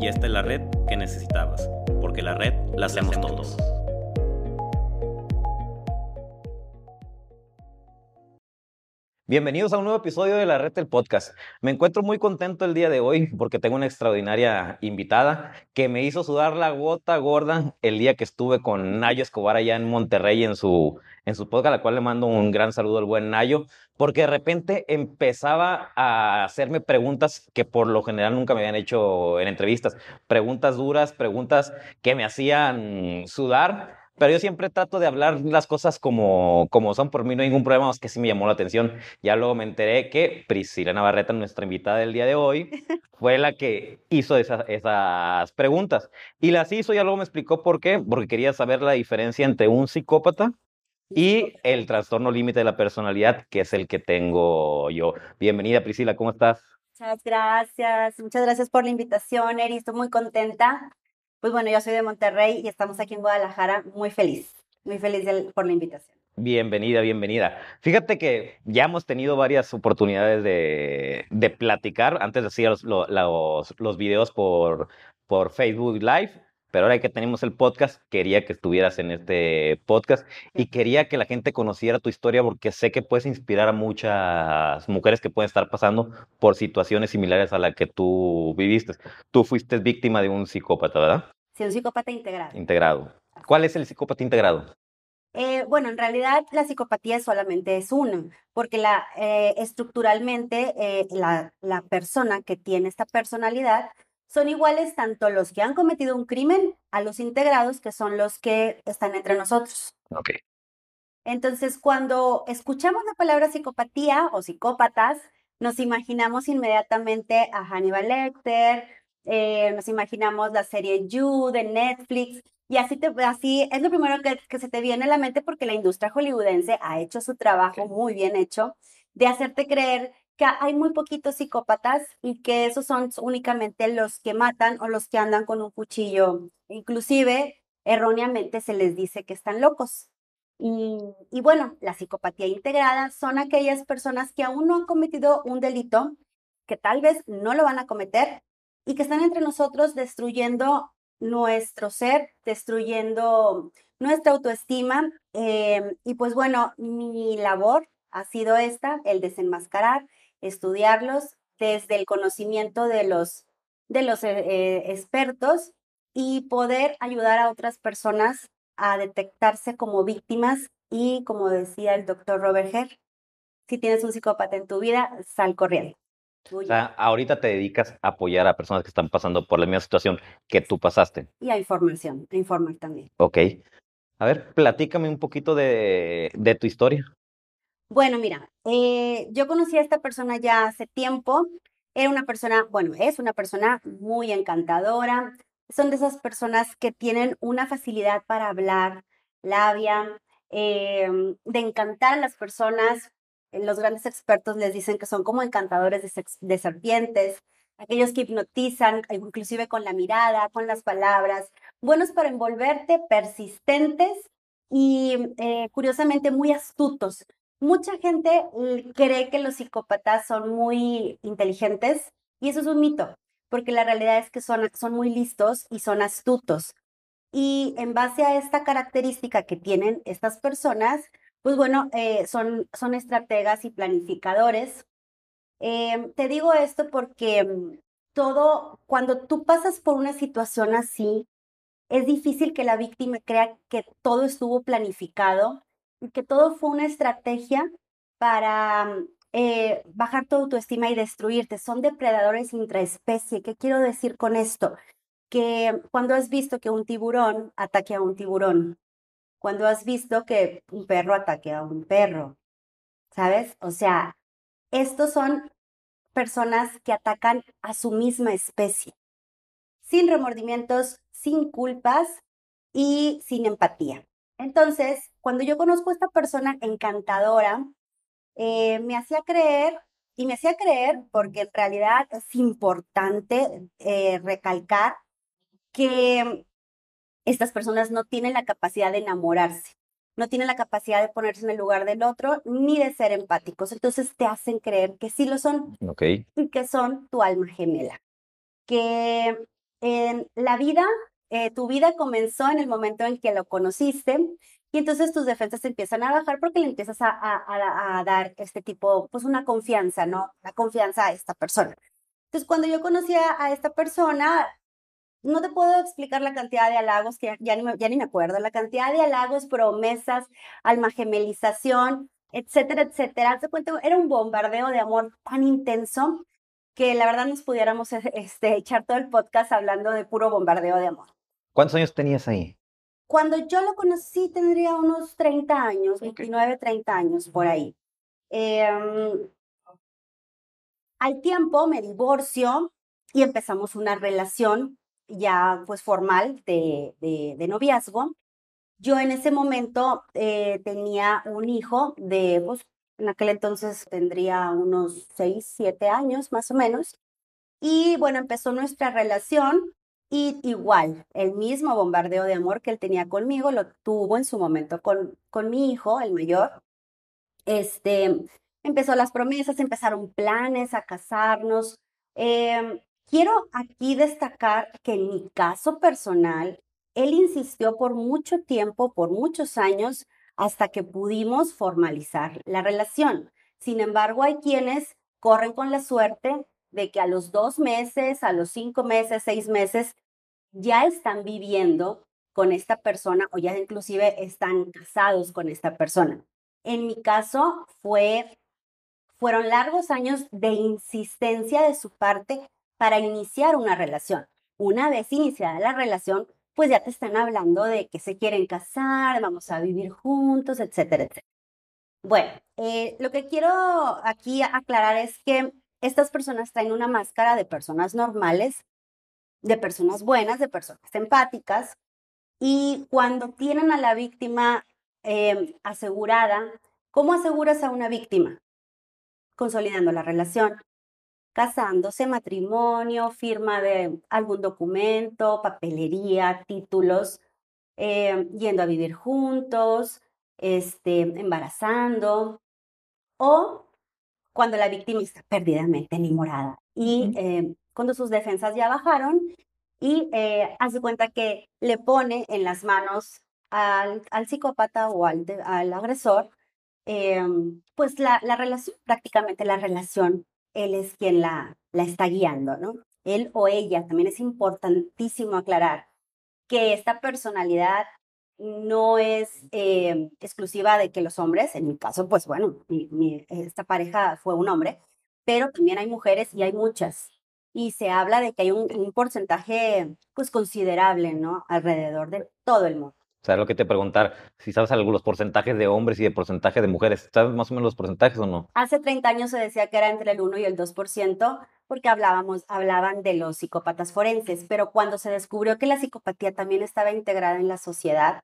y esta es la red que necesitabas, porque la red la hacemos todos. Bienvenidos a un nuevo episodio de la Red del Podcast. Me encuentro muy contento el día de hoy porque tengo una extraordinaria invitada que me hizo sudar la gota gorda el día que estuve con Nayo Escobar allá en Monterrey en su, en su podcast, a la cual le mando un gran saludo al buen Nayo, porque de repente empezaba a hacerme preguntas que por lo general nunca me habían hecho en entrevistas. Preguntas duras, preguntas que me hacían sudar pero yo siempre trato de hablar las cosas como, como son. Por mí no hay ningún problema, es que sí me llamó la atención. Ya luego me enteré que Priscila Navarrete, nuestra invitada del día de hoy, fue la que hizo esas, esas preguntas. Y las hizo, ya luego me explicó por qué, porque quería saber la diferencia entre un psicópata y el trastorno límite de la personalidad, que es el que tengo yo. Bienvenida, Priscila, ¿cómo estás? Muchas gracias, muchas gracias por la invitación, Eri, estoy muy contenta pues bueno, yo soy de Monterrey y estamos aquí en Guadalajara muy feliz, muy feliz por la invitación. Bienvenida, bienvenida. Fíjate que ya hemos tenido varias oportunidades de, de platicar. Antes hacía los, los, los videos por, por Facebook Live pero ahora que tenemos el podcast, quería que estuvieras en este podcast y quería que la gente conociera tu historia porque sé que puedes inspirar a muchas mujeres que pueden estar pasando por situaciones similares a la que tú viviste. Tú fuiste víctima de un psicópata, ¿verdad? Sí, un psicópata integrado. Integrado. ¿Cuál es el psicópata integrado? Eh, bueno, en realidad la psicopatía solamente es una, porque la, eh, estructuralmente eh, la, la persona que tiene esta personalidad son iguales tanto los que han cometido un crimen a los integrados, que son los que están entre nosotros. Ok. Entonces, cuando escuchamos la palabra psicopatía o psicópatas, nos imaginamos inmediatamente a Hannibal Lecter, eh, nos imaginamos la serie You de Netflix, y así, te, así es lo primero que, que, se te viene a la mente porque la industria hollywoodense ha hecho su trabajo muy bien hecho de hacerte creer que hay muy poquitos psicópatas y que esos son únicamente los que matan o los que andan con un cuchillo. Inclusive, erróneamente se les dice que están locos. Y, y, bueno, la psicopatía integrada son aquellas personas que aún no han cometido un delito, que tal vez no lo van a cometer y que están entre nosotros destruyendo nuestro ser, destruyendo nuestra autoestima. Eh, y pues bueno, mi labor ha sido esta, el desenmascarar, estudiarlos desde el conocimiento de los, de los eh, eh, expertos y poder ayudar a otras personas a detectarse como víctimas y, como decía el doctor Robert Herr, si tienes un psicópata en tu vida, sal corriendo. O sea, ahorita te dedicas a apoyar a personas que están pasando por la misma situación que tú pasaste. Y a información, a informar también. Ok. A ver, platícame un poquito de, de tu historia. Bueno, mira, eh, yo conocí a esta persona ya hace tiempo. Era una persona, bueno, es una persona muy encantadora. Son de esas personas que tienen una facilidad para hablar, labia, em, de encantar a las personas. Los grandes expertos les dicen que son como encantadores de, de serpientes, aquellos que hipnotizan, inclusive con la mirada, con las palabras, buenos para envolverte, persistentes y eh, curiosamente muy astutos. Mucha gente cree que los psicópatas son muy inteligentes y eso es un mito, porque la realidad es que son, son muy listos y son astutos. Y en base a esta característica que tienen estas personas, pues bueno, eh, son, son estrategas y planificadores. Em, te digo esto porque mm, todo, cuando tú pasas por una situación así, es difícil que la víctima crea que todo estuvo planificado que todo fue una estrategia para mm, eh, bajar tu autoestima y destruirte. Son depredadores intraespecie. ¿Qué quiero decir con esto? Que cuando has visto que un tiburón ataque a un tiburón, cuando has visto que un perro ataque a un perro, ¿sabes? O sea, estos son personas que atacan a su misma especie, sin remordimientos, sin culpas y sin empatía. Entonces, cuando yo conozco a esta persona encantadora, eh, me hacía creer, y me hacía creer porque en realidad es importante eh, recalcar que estas personas no tienen la capacidad de enamorarse, no tienen la capacidad de ponerse en el lugar del otro, ni de ser empáticos. Entonces te hacen creer que sí lo son y que son tu alma gemela. Que en la vida, eh, tu vida comenzó en el momento en que lo conociste y entonces tus defensas empiezan a bajar porque le empiezas a, dar este tipo, pues una confianza, ¿no? La confianza a esta persona. Entonces, cuando yo conocí a esta persona, no te puedo explicar la cantidad de halagos, que ya, ni, me, acuerdo, la cantidad de halagos, promesas, alma gemelización, etcétera, etcétera. Era un bombardeo de amor tan intenso que la verdad nos pudiéramos este, echar todo el podcast hablando de puro bombardeo de amor. ¿Cuántos años tenías ahí? Cuando yo lo conocí tendría unos 30 años, 29, 30 años por ahí. Em, al tiempo me divorcio y empezamos una relación ya pues formal de, de, noviazgo. Yo en ese momento eh, tenía un hijo de, pues en aquel entonces tendría unos 6, 7 años más o menos. Y bueno, empezó nuestra relación y igual, el mismo bombardeo de amor que él tenía conmigo lo tuvo en su momento con, con mi hijo, el mayor. Este, empezó las promesas, empezaron planes a casarnos. Eh, Quiero aquí destacar que en mi caso personal, él insistió por mucho tiempo, por muchos años, hasta que pudimos formalizar la relación. Sin embargo, hay quienes corren con la suerte de que a los dos meses, a los cinco meses, seis meses, ya están viviendo con esta persona o ya inclusive están casados con esta persona. En mi caso fue, fueron largos años de insistencia de su parte para iniciar una relación. Una vez iniciada la relación, pues ya te están hablando de que se quieren casar, vamos a vivir juntos, etcétera, etcétera. Bueno, eh, lo que quiero aquí aclarar es que estas personas traen una máscara de personas normales, de personas buenas, de personas empáticas, y cuando tienen a la víctima em, asegurada, ¿cómo aseguras a una víctima? Consolidando la relación, casándose, matrimonio, firma de algún documento, papelería, títulos, eh, yendo a vivir juntos, este, embarazando, o cuando la víctima está perdidamente enamorada y eh, cuando sus defensas ya bajaron y eh, hace cuenta que le pone en las manos al, al psicópata o al, al agresor, pues la, la relación, prácticamente la relación él es quien la, la está guiando, ¿no? Él o ella, también es importantísimo aclarar que esta personalidad no es eh, exclusiva de que los hombres, en mi caso, pues bueno, esta pareja fue un hombre, pero también hay mujeres y hay muchas. Y se habla de que hay un, un porcentaje pues considerable, ¿no? Alrededor de todo el mundo. O sea, lo que te preguntar, si sabes algo, los porcentajes de hombres y de porcentaje de mujeres, ¿sabes más o menos los porcentajes o no? Hace 30 años se decía que era entre el 1 y el 2%, porque hablábamos, hablaban de los psicópatas forenses, pero cuando se descubrió que la psicopatía también estaba integrada en la sociedad,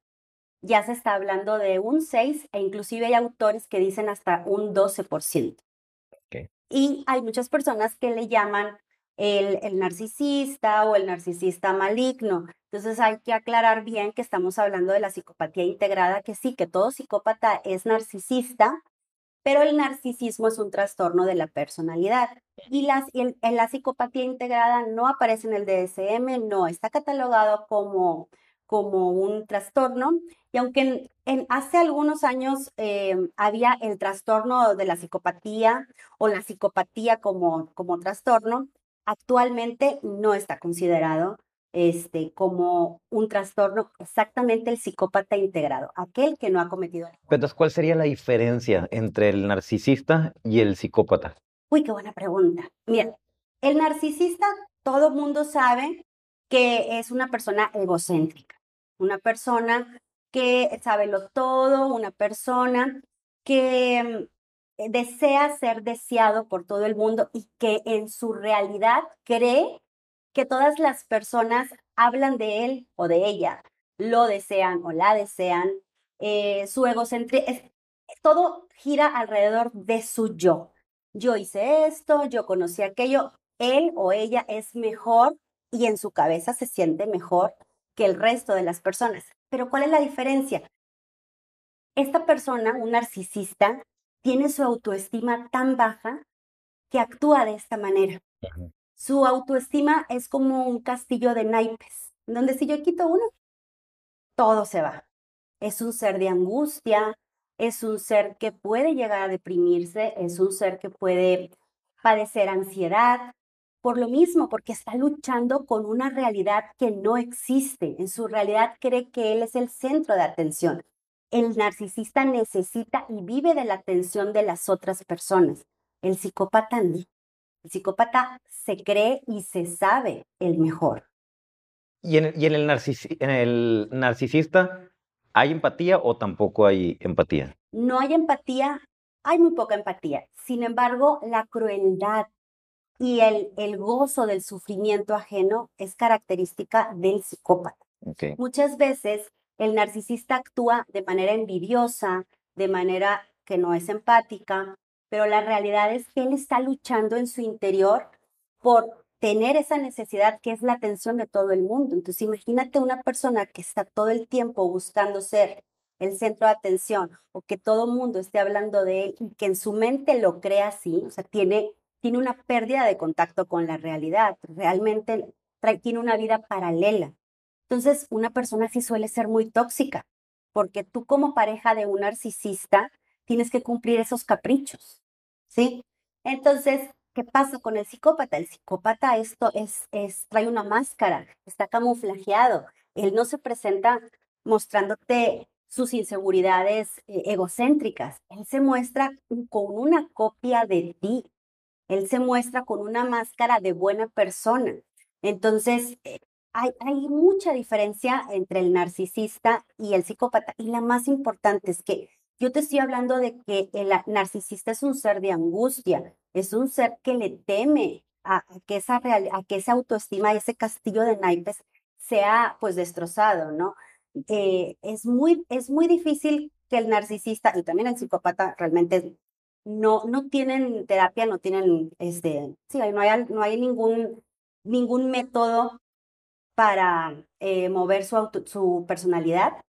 ya se está hablando de un 6 e inclusive hay autores que dicen hasta un 12%. Y hay muchas personas que le llaman el, narcisista o el narcisista maligno. Entonces hay que aclarar bien que estamos hablando de la psicopatía integrada, que sí, que todo psicópata es narcisista, pero el narcisismo es un trastorno de la personalidad. Y, las, en la psicopatía integrada no aparece en el DSM, no, está catalogado como, como un trastorno. Y aunque en, hace algunos años eh, había el trastorno de la psicopatía o la psicopatía como, como trastorno, actualmente no está considerado este, como un trastorno exactamente el psicópata integrado, aquel que no ha cometido. Entonces, ¿cuál sería la diferencia entre el narcisista y el psicópata? Uy, qué buena pregunta. Mira, el narcisista, todo mundo sabe que es una persona egocéntrica, una persona que sabe lo todo, una persona que eh, desea ser deseado por todo el mundo y que en su realidad cree que todas las personas hablan de él o de ella lo desean o la desean. Eh, su egocentrismo, todo gira alrededor de su yo. Yo hice esto, yo conocí aquello, él o ella es mejor y en su cabeza se siente mejor que el resto de las personas. Pero ¿cuál es la diferencia? Esta persona, un narcisista, tiene su autoestima tan baja que actúa de esta manera. Su autoestima es como un castillo de naipes, donde si yo quito uno, todo se va. Es un ser de angustia, es un ser que puede llegar a deprimirse, es un ser que puede padecer ansiedad, por lo mismo, porque está luchando con una realidad que no existe. En su realidad cree que él es el centro de atención. El narcisista necesita y vive de la atención de las otras personas. El psicópata no. El psicópata se cree y se sabe el mejor. ¿Y en, el, en el narcisista hay empatía o tampoco hay empatía? No hay empatía, hay muy poca empatía. Sin embargo, la crueldad y el, el gozo del sufrimiento ajeno es característica del psicópata. Muchas veces el narcisista actúa de manera envidiosa, de manera que no es empática, pero la realidad es que él está luchando en su interior por tener esa necesidad que es la atención de todo el mundo. Entonces, imagínate una persona que está todo el tiempo buscando ser el centro de atención o que todo el mundo esté hablando de él y que en su mente lo crea así, o sea, tiene, tiene una pérdida de contacto con la realidad, realmente tiene una vida paralela. Entonces, una persona así suele ser muy tóxica, porque tú como pareja de un narcisista tienes que cumplir esos caprichos, ¿sí? Entonces, ¿qué pasa con el psicópata? El psicópata esto es, es, trae una máscara, está camuflajeado. Él no se presenta mostrándote sus inseguridades eh, egocéntricas. Él se muestra con una copia de ti. Él se muestra con una máscara de buena persona. Entonces, eh, hay, mucha diferencia entre el narcisista y el psicópata. Y la más importante es que yo te estoy hablando de que el narcisista es un ser de angustia, es un ser que le teme a, que esa real, a que esa autoestima, ese castillo de naipes sea pues destrozado, ¿no? Eh, es, muy, es muy difícil que el narcisista y también el psicópata realmente no, no tienen terapia, no tienen, este, sí, no hay, no hay ningún, ningún método para eh, mover su, su personalidad.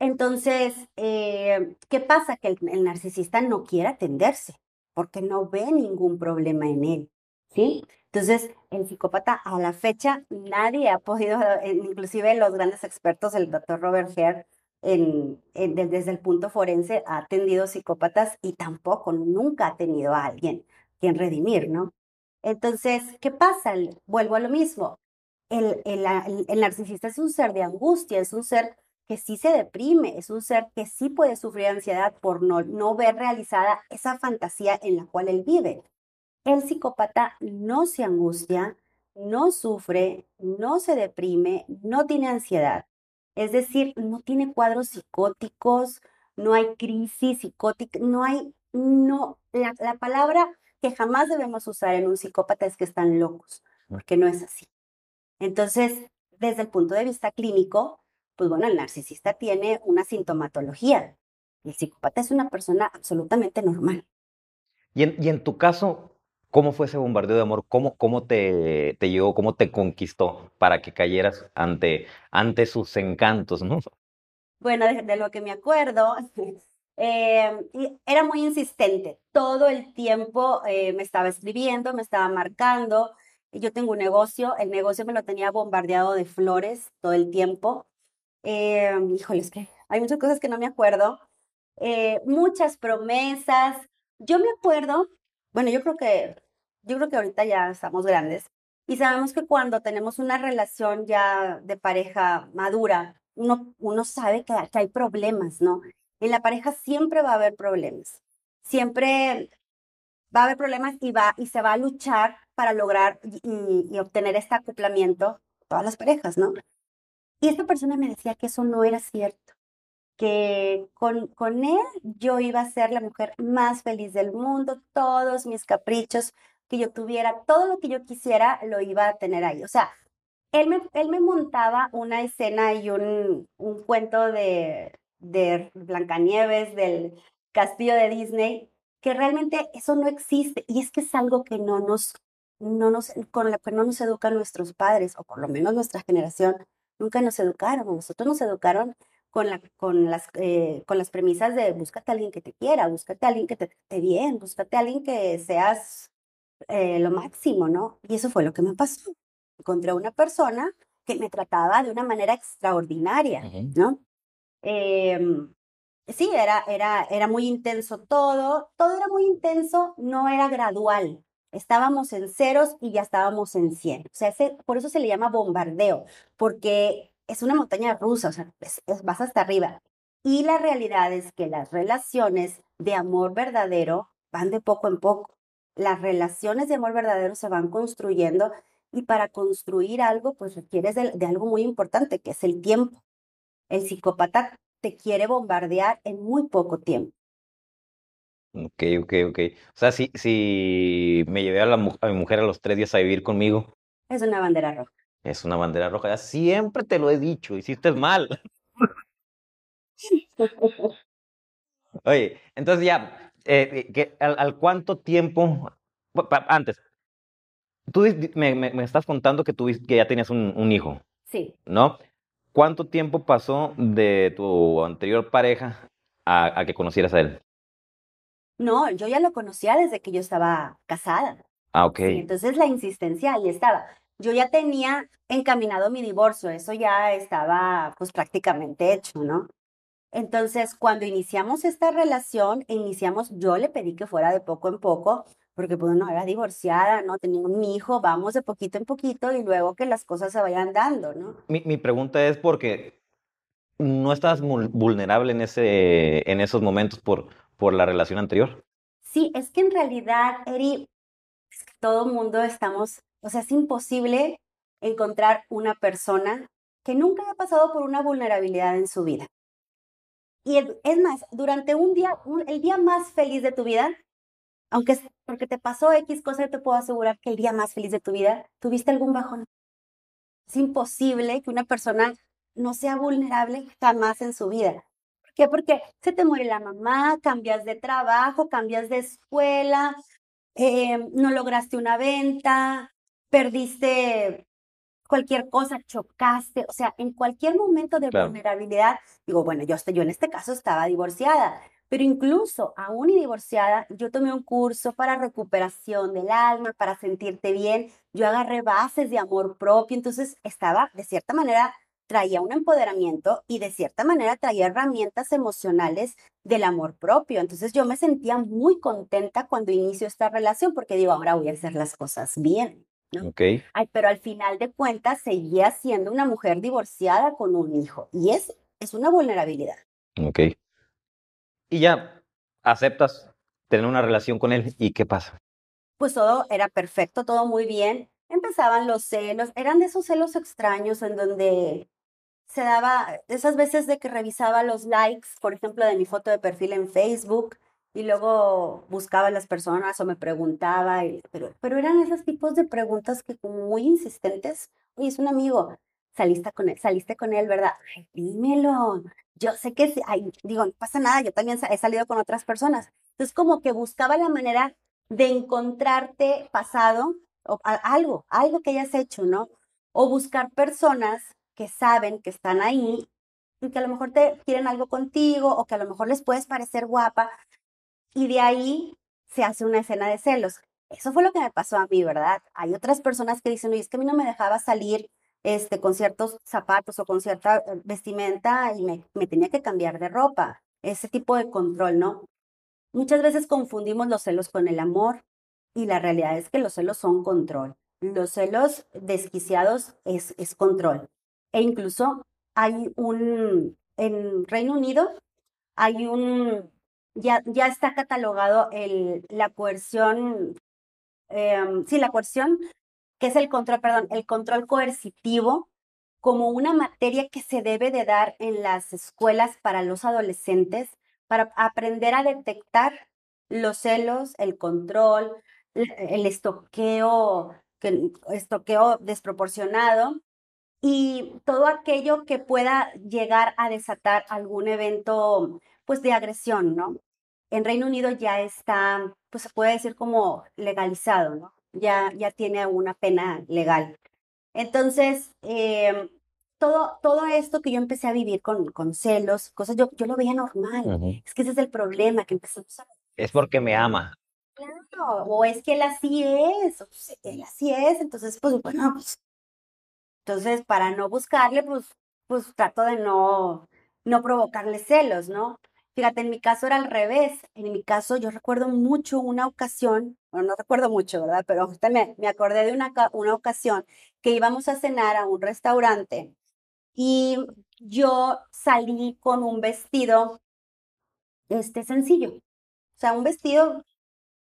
Entonces, eh, ¿qué pasa? Que el, narcisista no quiere atenderse porque no ve ningún problema en él, ¿sí? Entonces, el psicópata a la fecha nadie ha podido, eh, inclusive los grandes expertos, el doctor Robert en, desde el punto forense ha atendido psicópatas y tampoco, nunca ha tenido a alguien quien redimir, ¿no? Entonces, ¿qué pasa? Vuelvo a lo mismo el, el, narcisista es un ser de angustia, es un ser que sí se deprime, es un ser que sí puede sufrir ansiedad por no, no ver realizada esa fantasía en la cual él vive. El psicópata no se angustia, no sufre, no se deprime, no tiene ansiedad. Es decir, no tiene cuadros psicóticos, no hay crisis psicótica, no hay, no, la, la palabra que jamás debemos usar en un psicópata es que están locos, porque no es así. Entonces, desde el punto de vista clínico, pues bueno, el narcisista tiene una sintomatología. El psicópata es una persona absolutamente normal. Y en, tu caso, ¿cómo fue ese bombardeo de amor? ¿Cómo, cómo te, te llegó, cómo te conquistó para que cayeras ante, ante sus encantos, no? Bueno, de, lo que me acuerdo, eh, era muy insistente. Todo el tiempo eh, me estaba escribiendo, me estaba marcando. Yo tengo un negocio, el negocio me lo tenía bombardeado de flores todo el tiempo. Eh, híjoles, que hay muchas cosas que no me acuerdo. Eh, muchas promesas. Yo me acuerdo, bueno, yo creo que, yo creo que ahorita ya estamos grandes y sabemos que cuando tenemos una relación ya de pareja madura, uno, uno sabe que, hay problemas, ¿no? En la pareja siempre va a haber problemas. Siempre va a haber problemas y, va, y se va a luchar para lograr y, obtener este acoplamiento, todas las parejas, ¿no? Y esta persona me decía que eso no era cierto, que con, con él yo iba a ser la mujer más feliz del mundo, todos mis caprichos que yo tuviera, todo lo que yo quisiera lo iba a tener ahí. O sea, él me, él me montaba una escena y un, un cuento de, de Blancanieves, del castillo de Disney, que realmente eso no existe. Y es que es algo que no nos, no nos, con lo que no nos educan nuestros padres, o por lo menos nuestra generación, nunca nos educaron. Nosotros nos educaron con, la, con, las, eh, con las premisas de búscate a alguien que te quiera, búscate a alguien que te trate bien, búscate a alguien que seas eh, lo máximo, ¿no? Y eso fue lo que me pasó. Encontré una persona que me trataba de una manera extraordinaria, ¿no? Em, sí, era, era, era muy intenso todo, todo era muy intenso, no era gradual. Estábamos en ceros y ya estábamos en 100. O sea, por eso se le llama bombardeo, porque es una montaña rusa, o sea, vas hasta arriba. Y la realidad es que las relaciones de amor verdadero van de poco en poco. Las relaciones de amor verdadero se van construyendo y para construir algo, pues requieres de algo muy importante, que es el tiempo. El psicópata te quiere bombardear en muy poco tiempo. Ok, ok, ok. O sea, si, si me llevé a, la, a mi mujer a los tres días a vivir conmigo. Es una bandera roja. Es una bandera roja. Ya siempre te lo he dicho, hiciste mal. Oye, entonces ya, eh, eh al, cuánto tiempo, antes, tú me, me, estás contando que, tú, que ya tenías un, un hijo. Sí. ¿No? ¿Cuánto tiempo pasó de tu anterior pareja a, que conocieras a él? No, yo ya lo conocía desde que yo estaba casada. Ah, ok. entonces la insistencia ahí estaba. Yo ya tenía encaminado mi divorcio, eso ya estaba pues prácticamente hecho, ¿no? Entonces, cuando iniciamos esta relación, iniciamos, yo le pedí que fuera de poco en poco, porque pues no era divorciada, ¿no? Tenía un hijo, vamos de poquito en poquito y luego que las cosas se vayan dando, ¿no? Mi, mi pregunta es porque no estás vulnerable en, ese, en esos momentos por, por la relación anterior. Sí, es que en realidad, Eri, es todo mundo estamos, o sea, es imposible encontrar una persona que nunca haya pasado por una vulnerabilidad en su vida. Y es más, durante un día, el día más feliz de tu vida, aunque es porque te pasó X cosa, te puedo asegurar que el día más feliz de tu vida tuviste algún bajón. Es imposible que una persona no sea vulnerable jamás en su vida. ¿Por qué? Porque se te muere la mamá, cambias de trabajo, cambias de escuela, eh, no lograste una venta, perdiste cualquier cosa, chocaste, o sea, en cualquier momento de vulnerabilidad, digo, bueno, yo, yo en este caso estaba divorciada, pero incluso aún y divorciada, yo tomé un curso para recuperación del alma, para sentirte bien. Yo agarré bases de amor propio, entonces estaba, de cierta manera, traía un empoderamiento y de cierta manera traía herramientas emocionales del amor propio. Entonces yo me sentía muy contenta cuando inicio esta relación porque digo, ahora voy a hacer las cosas bien. ¿no? Okay. Ay, pero al final de cuentas seguía siendo una mujer divorciada con un hijo y es, es una vulnerabilidad. Ok y ya aceptas tener una relación con él y qué pasa. Pues todo era perfecto, todo muy bien. Empezaban los celos, eran de esos celos extraños en donde se daba esas veces de que revisaba los likes, por ejemplo, de mi foto de perfil en Facebook y luego buscaba a las personas o me preguntaba, pero, pero eran esos tipos de preguntas que como muy insistentes, oye, es un amigo, saliste con él, saliste con él, ¿verdad? Ay, dímelo, yo sé que, digo, no pasa nada, yo también he salido con otras personas. Entonces, como que buscaba la manera de encontrarte pasado o algo, algo que hayas hecho, ¿no? O buscar personas que saben que están ahí y que a lo mejor te quieren algo contigo o que a lo mejor les puedes parecer guapa y de ahí se hace una escena de celos. Eso fue lo que me pasó a mí, ¿verdad? Hay otras personas que dicen, oye, es que a mí no me dejaba salir este, con ciertos zapatos o con cierta vestimenta y me, me tenía que cambiar de ropa. Ese tipo de control, ¿no? Muchas veces confundimos los celos con el amor y la realidad es que los celos son control. Los celos desquiciados es, es control. E incluso hay un, en Reino Unido, hay un, ya, ya está catalogado el, la coerción, eh, sí, la coerción que es el control, perdón, el control coercitivo como una materia que se debe de dar en las escuelas para los adolescentes para aprender a detectar los celos, el control, el estoqueo, estoqueo desproporcionado y todo aquello que pueda llegar a desatar algún evento, pues, de agresión, ¿no? En Reino Unido ya está, pues, se puede decir como legalizado, ¿no? Ya, ya tiene una pena legal. Entonces, em, todo, todo esto que yo empecé a vivir con, con celos, cosas, yo, yo lo veía normal. Es que ese es el problema, que empezamos a... Es porque me ama. Claro, o es que él así es, o él así es, entonces, pues, bueno, pues, entonces, para no buscarle, pues, pues trato de no, no provocarle celos, ¿no? Fíjate, en mi caso era al revés. En mi caso, yo recuerdo mucho una ocasión, bueno, no recuerdo mucho, ¿verdad? Pero me, me acordé de una, una ocasión que íbamos a cenar a un restaurante y yo salí con un vestido, este, sencillo. O sea, un vestido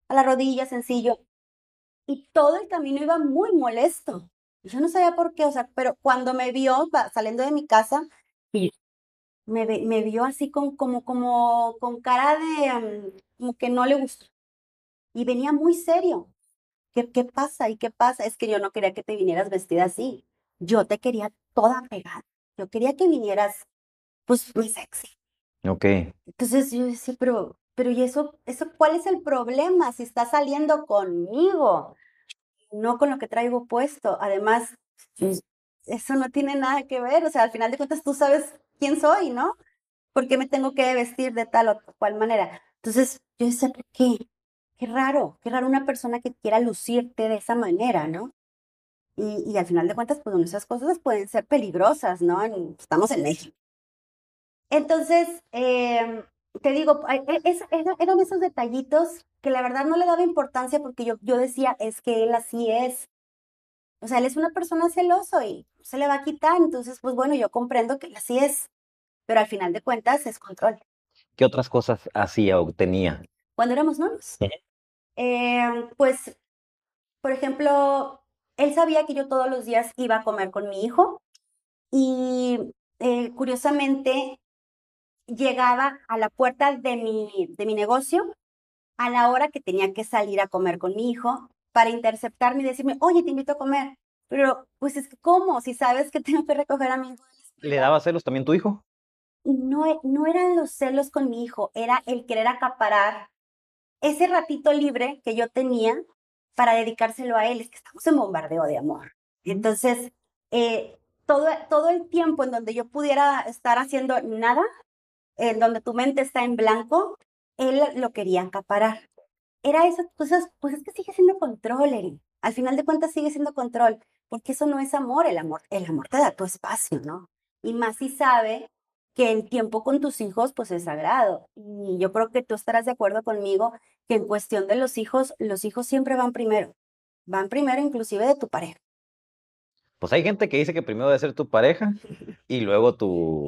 a la rodilla, sencillo. Y todo el camino iba muy molesto. Yo no sabía por qué, o sea, pero cuando me vio saliendo de mi casa, me, me vio así con, como, como, con cara de, como que no le gustó. Y venía muy serio. ¿Qué, ¿Qué pasa? ¿Y qué pasa? Es que yo no quería que te vinieras vestida así. Yo te quería toda pegada. Yo quería que vinieras, pues, muy sexy. Ok. Entonces yo decía, pero, pero ¿y eso, eso cuál es el problema si estás saliendo conmigo? No con lo que traigo puesto. Además, pues, eso no tiene nada que ver. O sea, al final de cuentas tú sabes quién soy, ¿no? ¿Por qué me tengo que vestir de tal o cual manera? Entonces, yo decía, ¿por qué? Qué raro, qué raro una persona que quiera lucirte de esa manera, ¿no? Y, y al final de cuentas, pues esas cosas pueden ser peligrosas, ¿no? estamos en México. Entonces, em, te digo, e, es, eran esos detallitos que la verdad no le daba importancia porque yo, yo decía, es que él así es. O sea, él es una persona celoso y se le va a quitar. Entonces, pues bueno, yo comprendo que él así es. Pero al final de cuentas es control. ¿Qué otras cosas hacía o tenía? Cuando éramos novios. Em, pues, por ejemplo, él sabía que yo todos los días iba a comer con mi hijo y eh, curiosamente llegaba a la puerta de mi, de mi negocio a la hora que tenía que salir a comer con mi hijo para interceptarme y decirme, oye, te invito a comer. Pero, pues es que, ¿cómo? Si sabes que tengo que recoger a mi hijo. ¿Le daba celos también tu hijo? No, e, no eran los celos con mi hijo, era el querer acaparar ese ratito libre que yo tenía para dedicárselo a él. Es que estamos en bombardeo de amor. Entonces, eh, todo, todo el tiempo en donde yo pudiera estar haciendo nada, en donde tu mente está en blanco, él lo quería acaparar. Era esas cosas, pues es que sigue siendo control. Al final de cuentas sigue siendo control, porque eso no es amor, el amor, el amor te da tu espacio, ¿no? Y más si sabe que el tiempo con tus hijos pues es sagrado. Y yo creo que tú estarás de acuerdo conmigo que en cuestión de los hijos, los hijos siempre van primero. Van primero inclusive de tu pareja. Pues hay gente que dice que primero debe ser tu pareja y luego tu,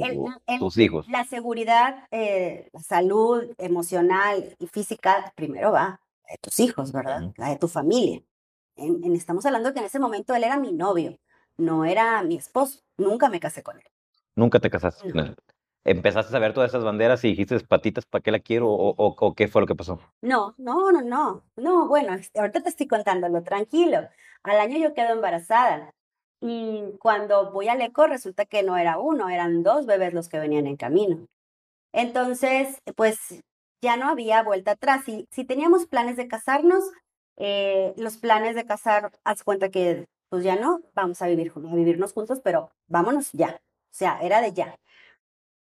tus hijos. La seguridad, eh, la salud emocional y física primero va de tus hijos, ¿verdad? La de tu familia. En, estamos hablando que en ese momento él era mi novio, no era mi esposo. Nunca me casé con él. Nunca te casaste con él. ¿Empezaste a ver todas esas banderas y dijiste patitas, ¿para qué la quiero? O, o, qué fue lo que pasó? No, no, no, no. No, bueno, este, ahorita te estoy contándolo, tranquilo. Al año yo quedo embarazada. Y cuando voy al eco, resulta que no era uno, eran dos bebés los que venían en camino. Entonces, pues ya no había vuelta atrás. Y si teníamos planes de casarnos, eh, los planes de casar, haz cuenta que pues ya no, vamos a vivir a vivirnos juntos, pero vámonos ya. O sea, era de ya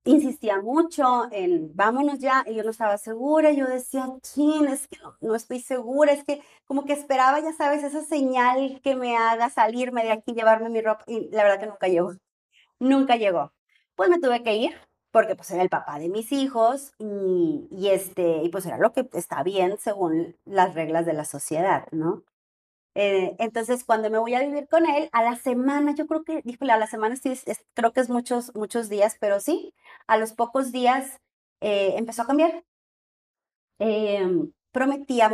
insistía mucho en vámonos ya, y yo no estaba segura, yo decía, chin, es que no, estoy segura, es que como que esperaba, ya sabes, esa señal que me haga salirme de aquí, llevarme mi ropa, y la verdad que nunca llegó, nunca llegó. Pues me tuve que ir, porque pues era el papá de mis hijos, y, y este, y pues era lo que está bien según las reglas de la sociedad, ¿no? Eh, entonces, cuando me voy a vivir con él, a la semana, yo creo que, díjole, a la semana sí, creo que es muchos, muchos días, pero sí, a los pocos días empezó a cambiar. Em, prometía,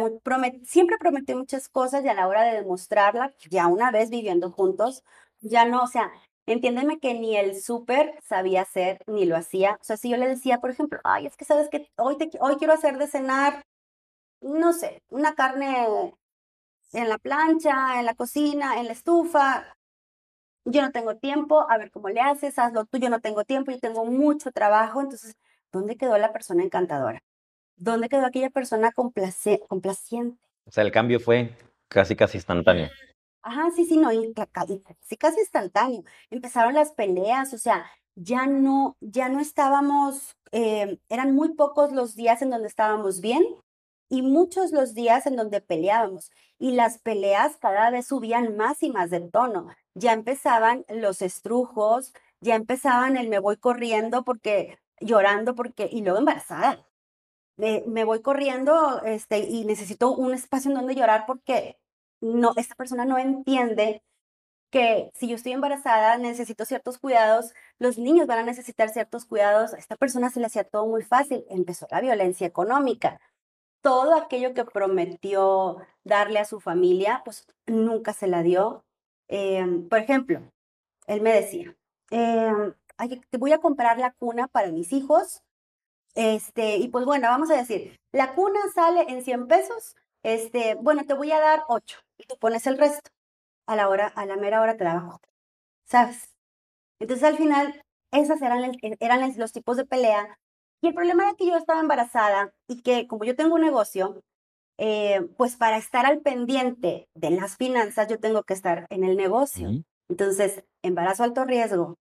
siempre prometí muchas cosas y a la hora de demostrarla, ya una vez viviendo juntos, ya no, o sea, entiéndeme que ni el súper sabía hacer, ni lo hacía. O sea, si yo le decía, por ejemplo, ay, es que sabes que hoy, te, hoy quiero hacer de cenar, no sé, una carne en la plancha, en la cocina, en la estufa, yo no tengo tiempo, a ver cómo le haces, hazlo tú, yo no tengo tiempo, yo tengo mucho trabajo, entonces, ¿dónde quedó la persona encantadora? ¿Dónde quedó aquella persona complaciente? O sea, el cambio fue casi, casi instantáneo. Ajá, sí, sí, no, sí, casi instantáneo. Empezaron las peleas, o sea, ya no, ya no estábamos, eh, eran muy pocos los días en donde estábamos bien y muchos los días en donde peleábamos. Y las peleas cada vez subían más y más de tono. Ya empezaban los estrujos, ya empezaban el me voy corriendo porque llorando porque y luego embarazada. Me, me voy corriendo este, y necesito un espacio en donde llorar porque no, esta persona no entiende que si yo estoy embarazada necesito ciertos cuidados, los niños van a necesitar ciertos cuidados, a esta persona se le hacía todo muy fácil, empezó la violencia económica. Todo aquello que prometió darle a su familia, pues nunca se la dio. Em, por ejemplo, él me decía, eh, te voy a comprar la cuna para mis hijos, este, y pues bueno, vamos a decir, la cuna sale en 100 pesos, este, bueno, te voy a dar 8 y tú pones el resto. A la hora, a la mera hora te daba. ¿Sabes? Entonces al final, esas eran, eran los tipos de pelea. Y el problema era que yo estaba embarazada y que como yo tengo un negocio, eh, pues para estar al pendiente de las finanzas, yo tengo que estar en el negocio. Entonces, embarazo alto riesgo.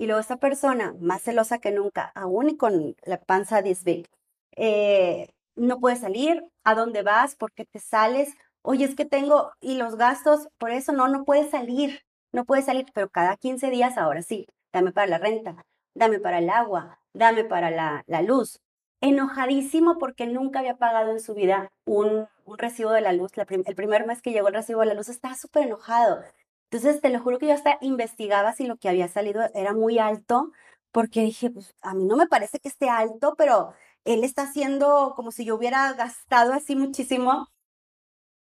Y luego esta persona, más celosa que nunca, aún y con la panza disbig, eh, no puede salir, ¿a dónde vas? ¿Por qué te sales? Oye, es que tengo, y los gastos, por eso no, no puede salir, no puede salir, pero cada 15 días ahora sí, dame para la renta, dame para el agua, dame para la, la luz. Enojadísimo porque nunca había pagado en su vida un, un recibo de la luz. el primer mes que llegó el recibo de la luz estaba súper enojado. Entonces, te lo juro que yo hasta investigaba si lo que había salido era muy alto, porque dije, pues a mí no me parece que esté alto, pero él está haciendo como si yo hubiera gastado así muchísimo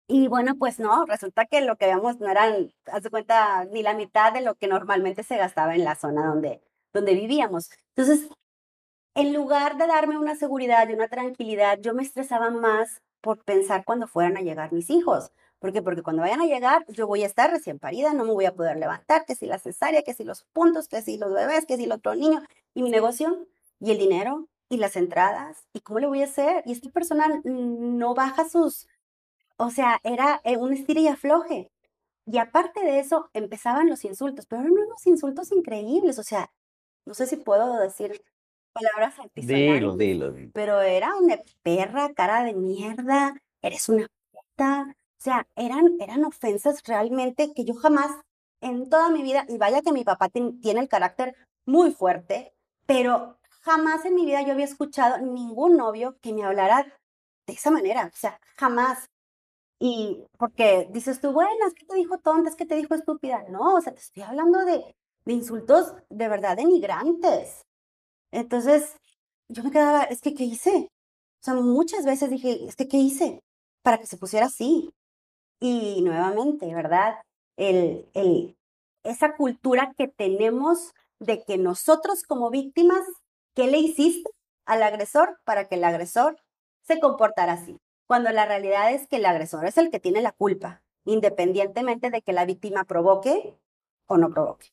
y bueno, pues no, resulta que lo que vemos no eran, haz cuenta, ni la mitad de lo que normalmente se gastaba en la zona donde, donde vivíamos. Entonces, en lugar de darme una seguridad y una tranquilidad, yo me estresaba más por pensar cuando fueran a llegar mis hijos. ¿Por qué? Porque cuando vayan a llegar, yo voy a estar recién parida, no me voy a poder levantar, que si la cesárea, que si los puntos, que si los bebés, que si el otro niño, y mi negocio, y el dinero, y las entradas, y cómo le voy a hacer. Y esta persona no baja sus, o sea, era eh, un estira y afloje. Y aparte de eso, empezaban los insultos, pero eran unos insultos increíbles. O sea, no sé si puedo decir palabras altisonantes. Dilo, dilo, Pero era una perra, cara de mierda, eres una puta. O sea, eran, eran ofensas realmente que yo jamás en toda mi vida, y vaya que mi papá tiene el carácter muy fuerte, pero jamás en mi vida yo había escuchado ningún novio que me hablara de esa manera. O sea, jamás. Y porque dices tú, bueno, es que te dijo tonta, es que te dijo estúpida. No, o sea, te estoy hablando de, de insultos de verdad denigrantes. Entonces, yo me quedaba, es que, ¿qué hice? O sea, muchas veces dije, es que, ¿qué hice? Para que se pusiera así. Y nuevamente, ¿verdad? El, el, esa cultura que tenemos de que nosotros como víctimas, ¿qué le hiciste al agresor para que el agresor se comportara así? cuando la realidad es que el agresor es el que tiene la culpa, independientemente de que la víctima provoque o no provoque.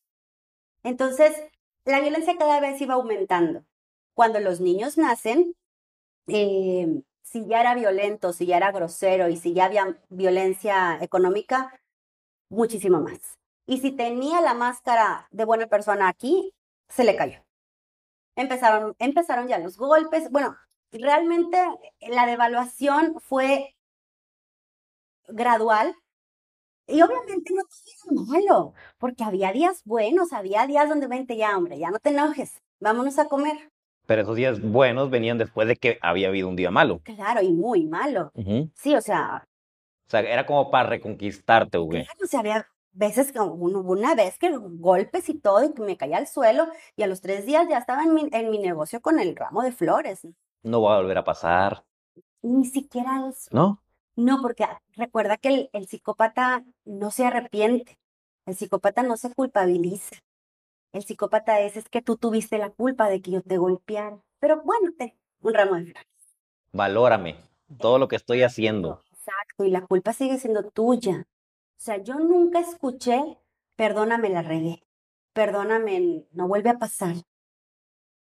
Entonces, la violencia cada vez iba aumentando. Cuando los niños nacen, eh, si ya era violento, si ya era grosero y si ya había violencia económica, muchísimo más. Y si tenía la máscara de buena persona aquí, se le cayó. Empezaron, empezaron ya los golpes. Bueno, realmente la devaluación fue gradual y obviamente no tenía malo, porque había días buenos, había días donde vente ya, hombre, ya no te enojes, vámonos a comer. Pero esos días buenos venían después de que había habido un día malo. Claro, y muy malo. Sí, o sea. O sea, era como para reconquistarte, güey. Claro, o sea, había veces, hubo una vez que golpes y todo, y que me caía al suelo, y a los tres días ya estaba en mi, en mi negocio con el ramo de flores no va a volver a pasar. Ni siquiera eso. ¿No? No, porque recuerda que el, psicópata no se arrepiente, el psicópata no se culpabiliza. El psicópata es, es que tú tuviste la culpa de que yo te golpeara. Pero bueno, te, un ramo de flores. Valórame todo lo que estoy haciendo. Exacto, y la culpa sigue siendo tuya. O sea, yo nunca escuché perdóname, la regué, perdóname, no vuelve a pasar.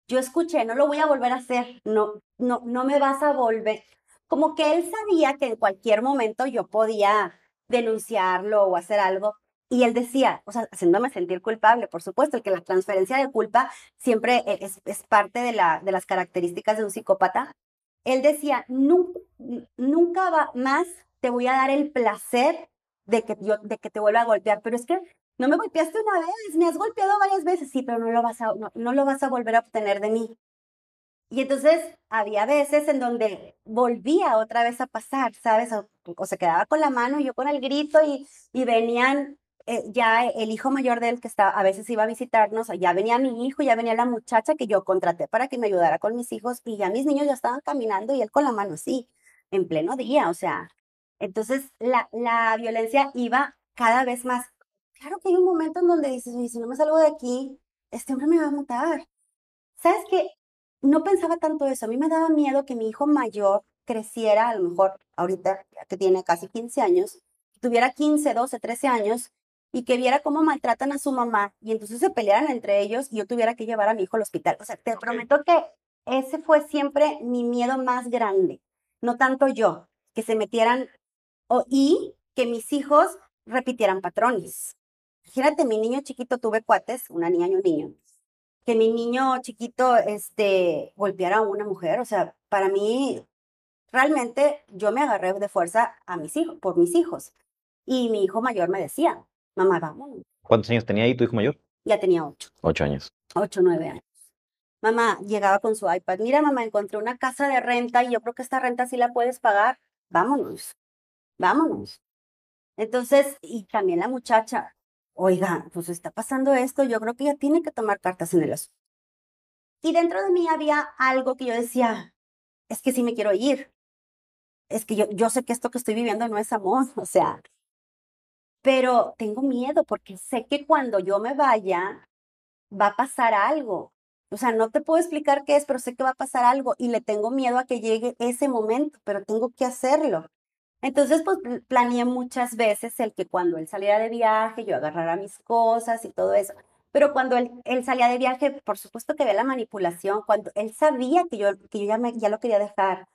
Yo escuché, no lo voy a volver a hacer, no, no, no me vas a volver. Como que él sabía que en cualquier momento yo podía denunciarlo o hacer algo. Y él decía, o sea, haciéndome sentir culpable, por supuesto, que la transferencia de culpa siempre e, es, parte de, la, de las características de un psicópata. Él decía, nunca, nunca va más te voy a dar el placer de que, yo, de que te vuelva a golpear, pero es que no me golpeaste una vez, me has golpeado varias veces, sí, pero no lo vas a, no lo vas a volver a obtener de mí. Y entonces había veces en donde volvía otra vez a pasar, ¿sabes? O, se quedaba con la mano y yo con el grito y, y venían eh, ya el hijo mayor de él que estaba, a veces iba a visitarnos, ya venía mi hijo, ya venía la muchacha que yo contraté para que me ayudara con mis hijos y ya mis niños ya estaban caminando y él con la mano así, en pleno día, o sea, entonces la, la violencia iba cada vez más. Claro que hay un momento en donde dices, si no me salgo de aquí, este hombre me va a matar. ¿Sabes qué? No pensaba tanto eso. A mí me daba miedo que mi hijo mayor creciera, a lo mejor ahorita, que tiene casi 15 años, tuviera 15, 12, 13 años y que viera cómo maltratan a su mamá y entonces se pelearan entre ellos y yo tuviera que llevar a mi hijo al hospital. O sea, te prometo que ese fue siempre mi miedo más grande, no tanto yo, que se metieran o, y que mis hijos repitieran patrones. Imagínate, mi niño chiquito tuve cuates, una niña y un niño, que mi niño chiquito este, golpeara a una mujer, o sea, para mí realmente yo me agarré de fuerza a mis hijos, por mis hijos. Y mi hijo mayor me decía, mamá, vamos. ¿Cuántos años tenía ahí tu hijo mayor? Ya tenía ocho. Ocho años. Ocho, nueve años. Mamá llegaba con su iPad. Mira, mamá, encontré una casa de renta y yo creo que esta renta sí la puedes pagar. Vámonos. Vámonos. Entonces, y también la muchacha, oiga, pues está pasando esto, yo creo que ella tiene que tomar cartas en el asunto. Y dentro de mí había algo que yo decía, es que sí me quiero ir. Es que yo, yo sé que esto que estoy viviendo no es amor, o sea, pero tengo miedo porque sé que cuando yo me vaya va a pasar algo. O sea, no te puedo explicar qué es, pero sé que va a pasar algo y le tengo miedo a que llegue ese momento, pero tengo que hacerlo. Entonces, pues planeé muchas veces el que cuando él saliera de viaje, yo agarrara mis cosas y todo eso. Pero cuando él, salía de viaje, por supuesto que ve la manipulación, cuando él sabía que yo, que yo ya, me, ya lo quería dejar,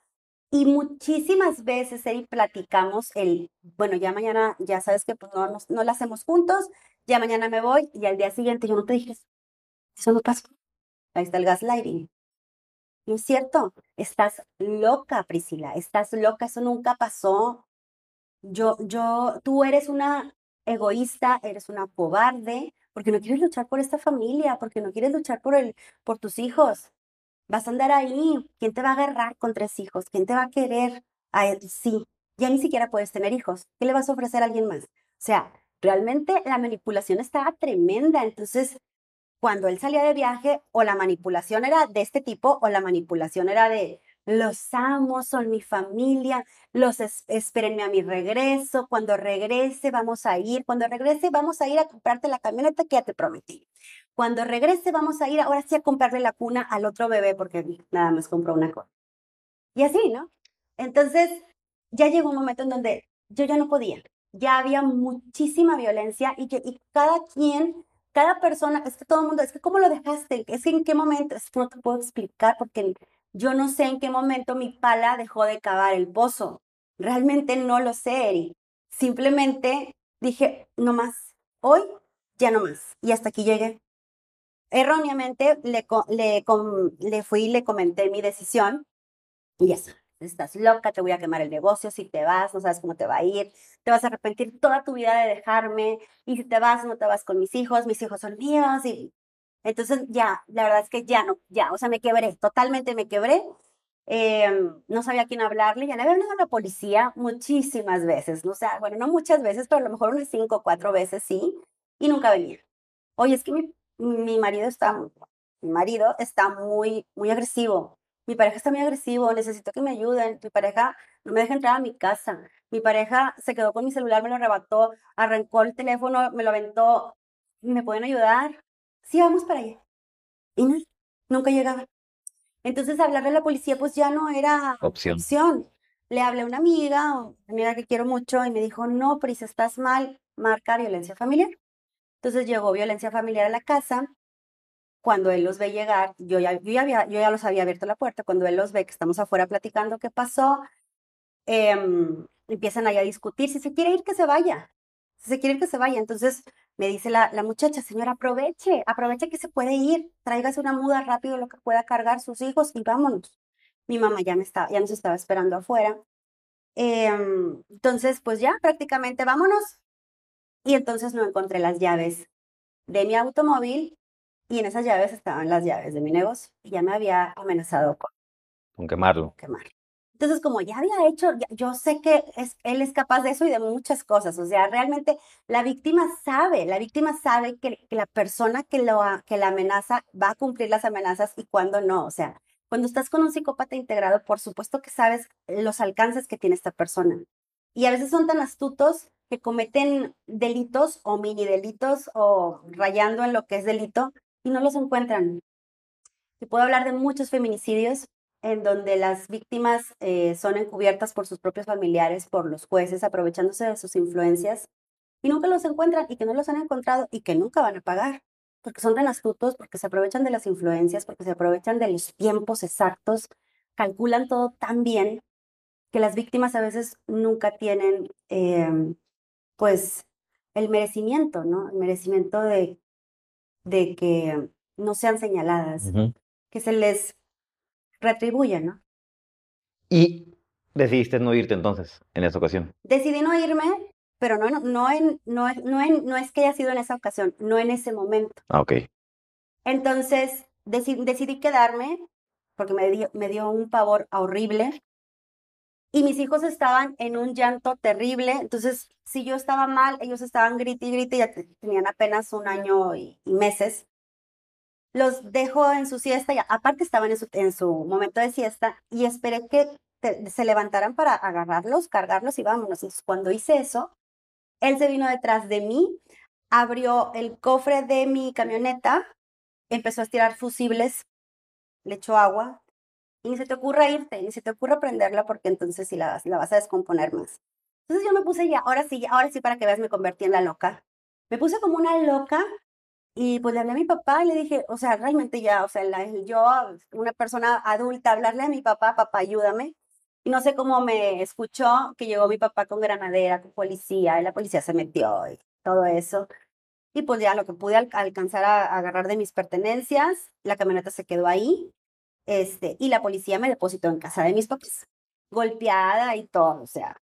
y muchísimas veces, Eri, platicamos el, bueno, ya mañana, ya sabes que pues no, no, no lo hacemos juntos, ya mañana me voy y al día siguiente yo no te dije, eso no pasó. Ahí está el gaslighting. No es cierto, estás loca, Priscila, estás loca, eso nunca pasó. Yo, yo, tú eres una egoísta, eres una cobarde, porque no quieres luchar por esta familia, porque no quieres luchar por el, por tus hijos. Vas a andar ahí. ¿Quién te va a agarrar con tres hijos? ¿Quién te va a querer? A él? Sí, ya ni siquiera puedes tener hijos. ¿Qué le vas a ofrecer a alguien más? O sea, realmente la manipulación estaba tremenda. Entonces, cuando él salía de viaje, o la manipulación era de este tipo, o la manipulación era de los amo, son mi familia, los espérenme a mi regreso, cuando regrese vamos a ir, cuando regrese vamos a ir a comprarte la camioneta que ya te prometí. Cuando regrese vamos a ir ahora sí a comprarle la cuna al otro bebé porque nada más compró una cosa. Y así, ¿no? Entonces, ya llegó un momento en donde yo ya no podía. Ya había muchísima violencia y, que, y cada quien, cada persona, es que todo el mundo, es que ¿cómo lo dejaste? Es que en qué momento, es que no te puedo explicar porque yo no sé en qué momento mi pala dejó de cavar el pozo. Realmente no lo sé, Eri. Simplemente dije, no más. Hoy, ya no más. Y hasta aquí llegué. Erróneamente le, le, le fui y le comenté mi decisión. Y ya estás loca, te voy a quemar el negocio, si te vas, no sabes cómo te va a ir, te vas a arrepentir toda tu vida de dejarme, y si te vas, no te vas con mis hijos, mis hijos son míos, y entonces ya, la verdad es que ya no, ya, o sea, me quebré, totalmente me quebré. Em, no sabía a quién hablarle, ya le había hablado a la policía muchísimas veces, ¿no? o sea, bueno, no muchas veces, pero a lo mejor unas cinco o cuatro veces sí, y nunca venía. Oye, es que mi, mi marido está, mi marido está muy, muy agresivo, mi pareja está muy agresivo, necesito que me ayuden, mi pareja no me deja entrar a mi casa, mi pareja se quedó con mi celular, me lo arrebató, arrancó el teléfono, me lo aventó, ¿me pueden ayudar? sí, vamos para allá. Y no, nunca llegaba. Entonces hablarle a la policía pues ya no era opción. Le hablé a una amiga, una amiga que quiero mucho, y me dijo, no, Pris, estás mal, marca violencia familiar. Entonces llegó violencia familiar a la casa. Cuando él los ve llegar, yo ya, yo ya, había, yo ya los había abierto la puerta. Cuando él los ve que estamos afuera platicando qué pasó, em, empiezan ahí a discutir. Si se quiere ir, que se vaya. Si se quiere ir, que se vaya. Entonces me dice la, la muchacha, señora, aproveche, aproveche que se puede ir. Tráigase una muda rápido, lo que pueda cargar sus hijos y vámonos. Mi mamá ya, me estaba, ya nos estaba esperando afuera. Em, entonces, pues ya, prácticamente vámonos. Y entonces no encontré las llaves de mi automóvil y en esas llaves estaban las llaves de mi negocio. Y ya me había amenazado con, con quemarlo. quemar. Entonces, como ya había hecho, yo sé que es, él es capaz de eso y de muchas cosas. O sea, realmente la víctima sabe, la víctima sabe que, que la persona que, lo, que la amenaza va a cumplir las amenazas y cuando no. O sea, cuando estás con un psicópata integrado, por supuesto que sabes los alcances que tiene esta persona. Y a veces son tan astutos que cometen delitos o mini delitos o rayando en lo que es delito y no los encuentran. Y puedo hablar de muchos feminicidios en donde las víctimas eh, son encubiertas por sus propios familiares, por los jueces, aprovechándose de sus influencias y nunca los encuentran y que no los han encontrado y que nunca van a pagar, porque son tan astutos, porque se aprovechan de las influencias, porque se aprovechan de los tiempos exactos, calculan todo tan bien que las víctimas a veces nunca tienen, em, pues, el merecimiento, ¿no? El merecimiento de, de que no sean señaladas, que se les retribuye, ¿no? Y decidiste no irte entonces en esa ocasión. Decidí no irme, pero no, no, no, en, no, no, en, no es que haya sido en esa ocasión, no en ese momento. Ah, ok. Entonces decidí, decidí quedarme porque me dio, me dio un pavor horrible y mis hijos estaban en un llanto terrible. Entonces, si yo estaba mal, ellos estaban grite y grite, ya tenían apenas un año y, y meses los dejo en su siesta, y aparte estaban en su, en su momento de siesta, y esperé que se levantaran para agarrarlos, cargarlos y vámonos. Entonces, cuando hice eso, él se vino detrás de mí, abrió el cofre de mi camioneta, empezó a estirar fusibles, le echó agua, ni se te ocurra irte, ni se te ocurra prenderla, porque entonces sí la, la vas a descomponer más. Entonces yo me puse ya, ahora sí, ahora sí para que veas, me convertí en la loca. Me puse como una loca y pues le hablé a mi papá y le dije, o sea, realmente ya, o sea, yo, una persona adulta, hablarle a mi papá, papá, ayúdame. Y no sé cómo me escuchó que llegó mi papá con granadera, con policía, y la policía se metió y todo eso. Y pues ya lo que pude alcanzar a, agarrar de mis pertenencias, la camioneta se quedó ahí, este, y la policía me depositó en casa de mis papás, golpeada y todo, o sea,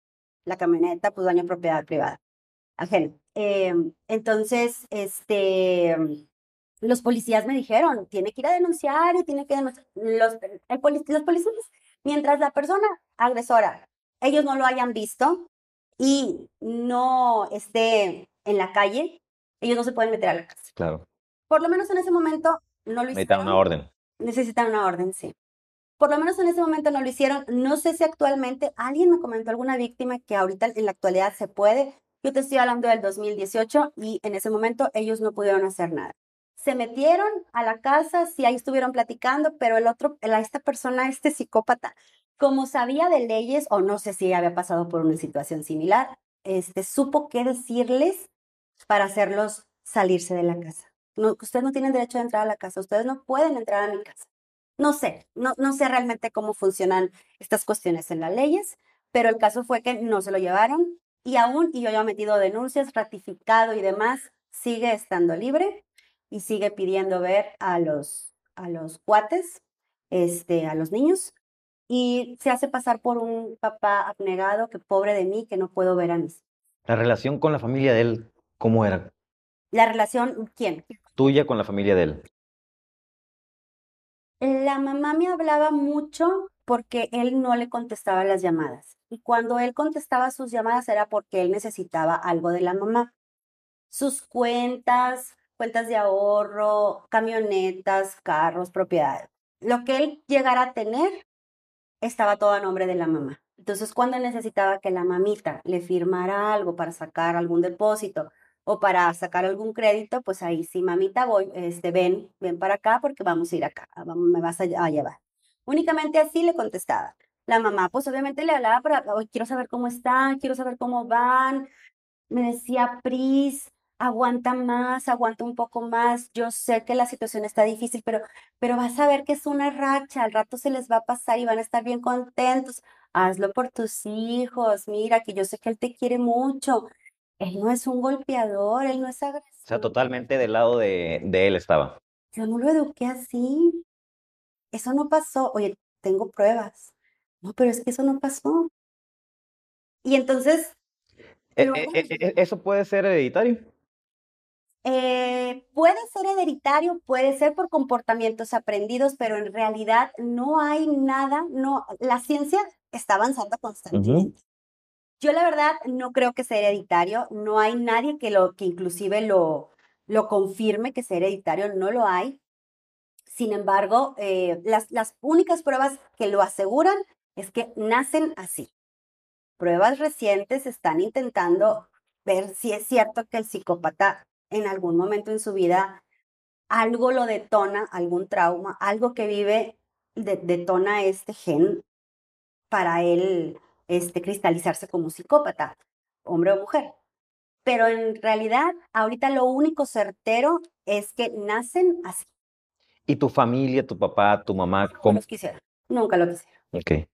la camioneta, pues daño propiedad privada, ajeno. Em, entonces, este, los policías me dijeron, tiene que ir a denunciar y tiene que denunciar. Los, los policías, mientras la persona agresora, ellos no lo hayan visto y no esté en la calle, ellos no se pueden meter a la casa. Claro. Por lo menos en ese momento no lo hicieron. Necesitan una orden. Necesitan una orden, sí. Por lo menos en ese momento no lo hicieron. No sé si actualmente alguien me comentó alguna víctima que ahorita en la actualidad se puede, yo te estoy hablando del 2018 y en ese momento ellos no pudieron hacer nada. Se metieron a la casa, sí, ahí estuvieron platicando, pero el otro, esta persona, este psicópata, como sabía de leyes, o no sé si había pasado por una situación similar, este, supo qué decirles para hacerlos salirse de la casa. No, ustedes no tienen derecho a entrar a la casa, ustedes no pueden entrar a mi casa. No sé, no, no sé realmente cómo funcionan estas cuestiones en las leyes, pero el caso fue que no se lo llevaron, y aún, y yo ya he metido denuncias, ratificado y demás, sigue estando libre y sigue pidiendo ver a los, a los cuates, este, a los niños, y se hace pasar por un papá abnegado que pobre de mí, que no puedo ver a mis. La relación con la familia de él, ¿cómo era? La relación, ¿quién? Tuya con la familia de él. La mamá me hablaba mucho porque él no le contestaba las llamadas y cuando él contestaba sus llamadas era porque él necesitaba algo de la mamá. Sus cuentas, cuentas de ahorro, camionetas, carros, propiedades. Lo que él llegara a tener estaba todo a nombre de la mamá. Entonces, cuando necesitaba que la mamita le firmara algo para sacar algún depósito o para sacar algún crédito, pues ahí sí, mamita, voy, este, ven, ven para acá porque vamos a ir acá, me vas a llevar. Únicamente así le contestaba. La mamá, pues obviamente le hablaba para, quiero saber cómo están, quiero saber cómo van. Me decía, Pris, aguanta más, aguanta un poco más. Yo sé que la situación está difícil, pero, pero vas a ver que es una racha, al rato se les va a pasar y van a estar bien contentos. Hazlo por tus hijos, mira que yo sé que él te quiere mucho. Él no es un golpeador, él no es agresivo. O sea, totalmente del lado de, de él estaba. Yo no lo eduqué así. Eso no pasó. Oye, tengo pruebas. No, pero es que eso no pasó. Y entonces... E, e, e, ¿Eso puede ser hereditario? Eh, puede ser hereditario, puede ser por comportamientos aprendidos, pero en realidad no hay nada, no, la ciencia está avanzando constantemente. Yo la verdad no creo que sea hereditario, no hay nadie que lo, que inclusive lo, lo confirme que sea hereditario, no lo hay. Sin embargo, eh, las, las únicas pruebas que lo aseguran es que nacen así. Pruebas recientes están intentando ver si es cierto que el psicópata en algún momento en su vida algo lo detona, algún trauma, algo que vive detona este gen para él este, cristalizarse como psicópata, hombre o mujer. Pero en realidad, ahorita lo único certero es que nacen así. ¿Y tu familia, tu papá, tu mamá? ¿cómo? los quisiera, nunca lo quisiera. Ok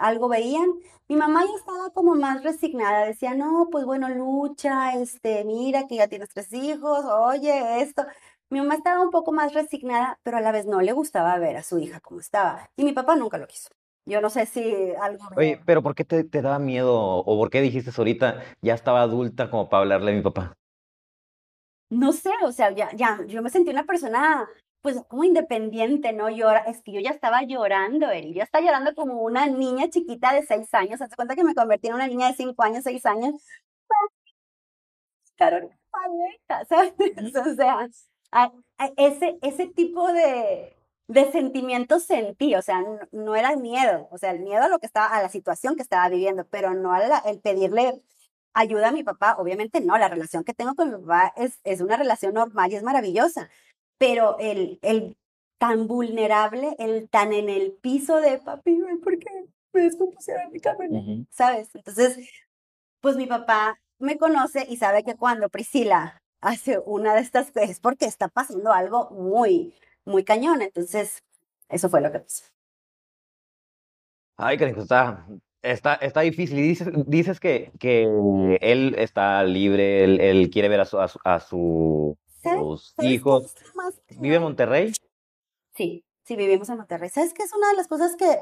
algo veían. Mi mamá ya estaba como más resignada, decía, no, pues bueno, lucha, este, mira que ya tienes tres hijos, oye, esto. Mi mamá estaba un poco más resignada, pero a la vez no le gustaba ver a su hija como estaba. Y mi papá nunca lo quiso. Yo no sé si algo... Oye, pero ¿por qué te, te daba miedo o por qué dijiste ahorita ya estaba adulta como para hablarle a mi papá? No sé, o sea, ya, ya, yo me sentí una persona pues como independiente, ¿no? Llora, es que yo ya estaba llorando, él, yo estaba llorando como una niña chiquita de seis años, hace cuenta que me convertí en una niña de cinco años, seis años, claro, ¿sabes? O sea, ese, ese tipo de, de sentimientos sentí, o sea, no, era miedo, o sea, el miedo a lo que estaba, a la situación que estaba viviendo, pero no el pedirle ayuda a mi papá, obviamente no, la relación que tengo con mi papá es, es una relación normal y es maravillosa, pero el, el tan vulnerable, el tan en el piso de papi, ¿por qué me descompusieron mi cámara? ¿Sabes? Entonces, pues mi papá me conoce y sabe que cuando Priscila hace una de estas cosas es porque está pasando algo muy, muy cañón. Entonces, eso fue lo que pasó. Ay, cariño, está, está, está difícil. Dices, dices que, que él está libre, él, él quiere ver a su, a su sus hijos. ¿Vive en Monterrey? Sí, sí, vivimos en Monterrey. ¿Sabes qué es una de las cosas que...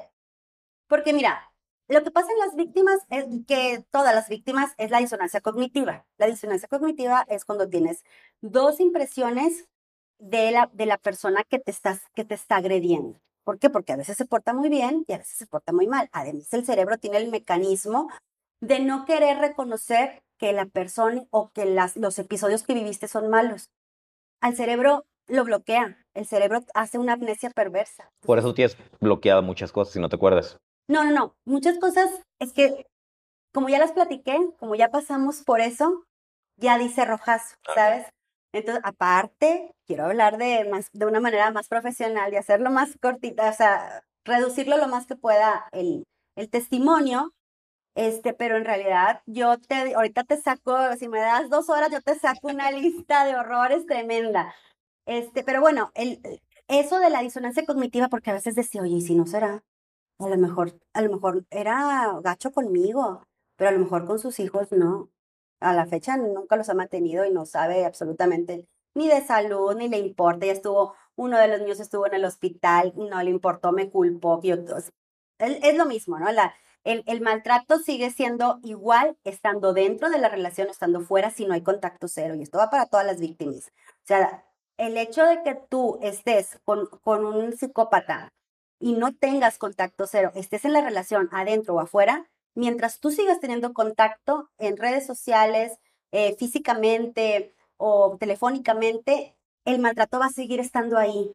Porque mira, lo que pasa en las víctimas es que todas las víctimas es la disonancia cognitiva. La disonancia cognitiva es cuando tienes dos impresiones de la, de la persona que te, estás, que te está agrediendo. ¿Por qué? Porque a veces se porta muy bien y a veces se porta muy mal. Además, el cerebro tiene el mecanismo de no querer reconocer que la persona o que las, los episodios que viviste son malos al cerebro lo bloquea. El cerebro hace una amnesia perversa. Por eso tienes bloqueado muchas cosas si no te acuerdas. No, no, no. Muchas cosas es que, como ya las platiqué, como ya pasamos por eso, ya dice rojazo, ¿sabes? Entonces, aparte, quiero hablar de, más, de una manera más profesional y hacerlo más cortita, o sea, reducirlo lo más que pueda el, el testimonio este, pero en realidad yo te, ahorita te saco, si me das dos horas, yo te saco una lista de horrores tremenda. Este, pero bueno, el, eso de la disonancia cognitiva, porque a veces decía, oye, ¿y si no será? A lo mejor, a lo mejor era gacho conmigo, pero a lo mejor con sus hijos no. A la fecha nunca los ha mantenido y no sabe absolutamente ni de salud, ni le importa. Ya estuvo, uno de los niños estuvo en el hospital, no le importó, me culpó. Yo, es lo mismo, ¿no? La, el, maltrato sigue siendo igual estando dentro de la relación, estando fuera, si no hay contacto cero. Y esto va para todas las víctimas. O sea, el hecho de que tú estés con, con un psicópata y no tengas contacto cero, estés en la relación adentro o afuera, mientras tú sigas teniendo contacto en redes sociales, eh, físicamente o telefónicamente, el maltrato va a seguir estando ahí.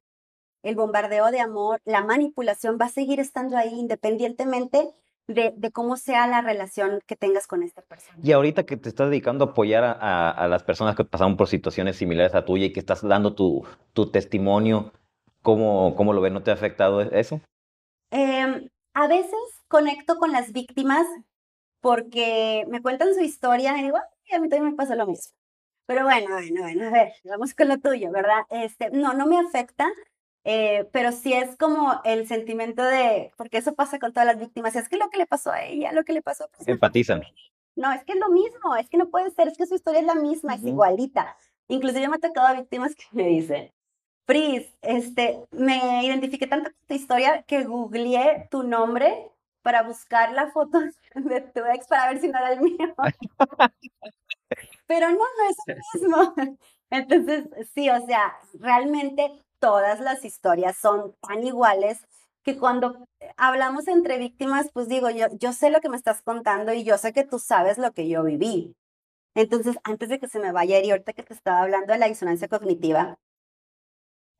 El bombardeo de amor, la manipulación va a seguir estando ahí independientemente de, cómo sea la relación que tengas con esta persona. Y ahorita que te estás dedicando a apoyar a, las personas que pasaron por situaciones similares a tuya y que estás dando tu, tu testimonio, ¿cómo, ¿cómo lo ves? ¿No te ha afectado eso? Em, a veces conecto con las víctimas porque me cuentan su historia y digo, a mí también me pasa lo mismo. Pero bueno, bueno, bueno, a ver, vamos con lo tuyo, ¿verdad? Este, no, no me afecta, eh, pero sí es como el sentimiento de, porque eso pasa con todas las víctimas, es que lo que le pasó a ella, lo que le pasó. Pues, Empatizan. No, es que es lo mismo, es que no puede ser, es que su historia es la misma, es igualita. Inclusive me ha tocado a víctimas que me dicen, Pris, este, me identifiqué tanto con tu historia que googleé tu nombre para buscar la foto de tu ex para ver si no era el mío. Pero no, no es el mismo. Entonces, sí, o sea, realmente todas las historias son tan iguales que cuando hablamos entre víctimas, pues digo, yo, yo sé lo que me estás contando y yo sé que tú sabes lo que yo viví. Entonces, antes de que se me vaya y ahorita que te estaba hablando de la disonancia cognitiva,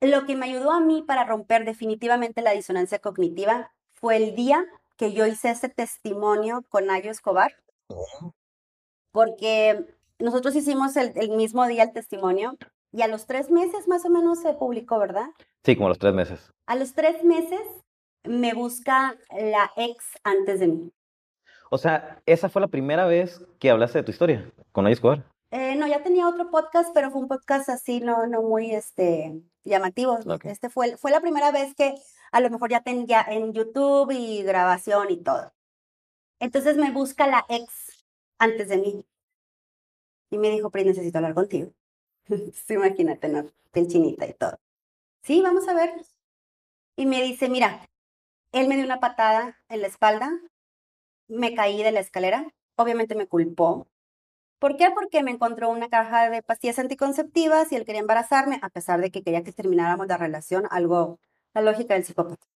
lo que me ayudó a mí para romper definitivamente la disonancia cognitiva fue el día que yo hice ese testimonio con Ayo Escobar, porque nosotros hicimos el, mismo día el testimonio y a los tres meses más o menos se publicó, ¿verdad? Sí, como a los tres meses. A los tres meses me busca la ex antes de mí. O sea, esa fue la primera vez que hablaste de tu historia con Ayo Escobar. Eh, no, ya tenía otro podcast, pero fue un podcast así, no, no muy este, llamativo. Este fue, fue la primera vez que a lo mejor ya tenía en YouTube y grabación y todo. Entonces me busca la ex antes de mí. Y me dijo, Pri, necesito hablar contigo. sí, imagínate, ¿no? chinita y todo. Sí, vamos a ver. Y me dice, mira, él me dio una patada en la espalda, me caí de la escalera, obviamente me culpó. ¿Por qué? Porque me encontró una caja de pastillas anticonceptivas y él quería embarazarme, a pesar de que quería que termináramos la relación, algo la lógica del psicópata.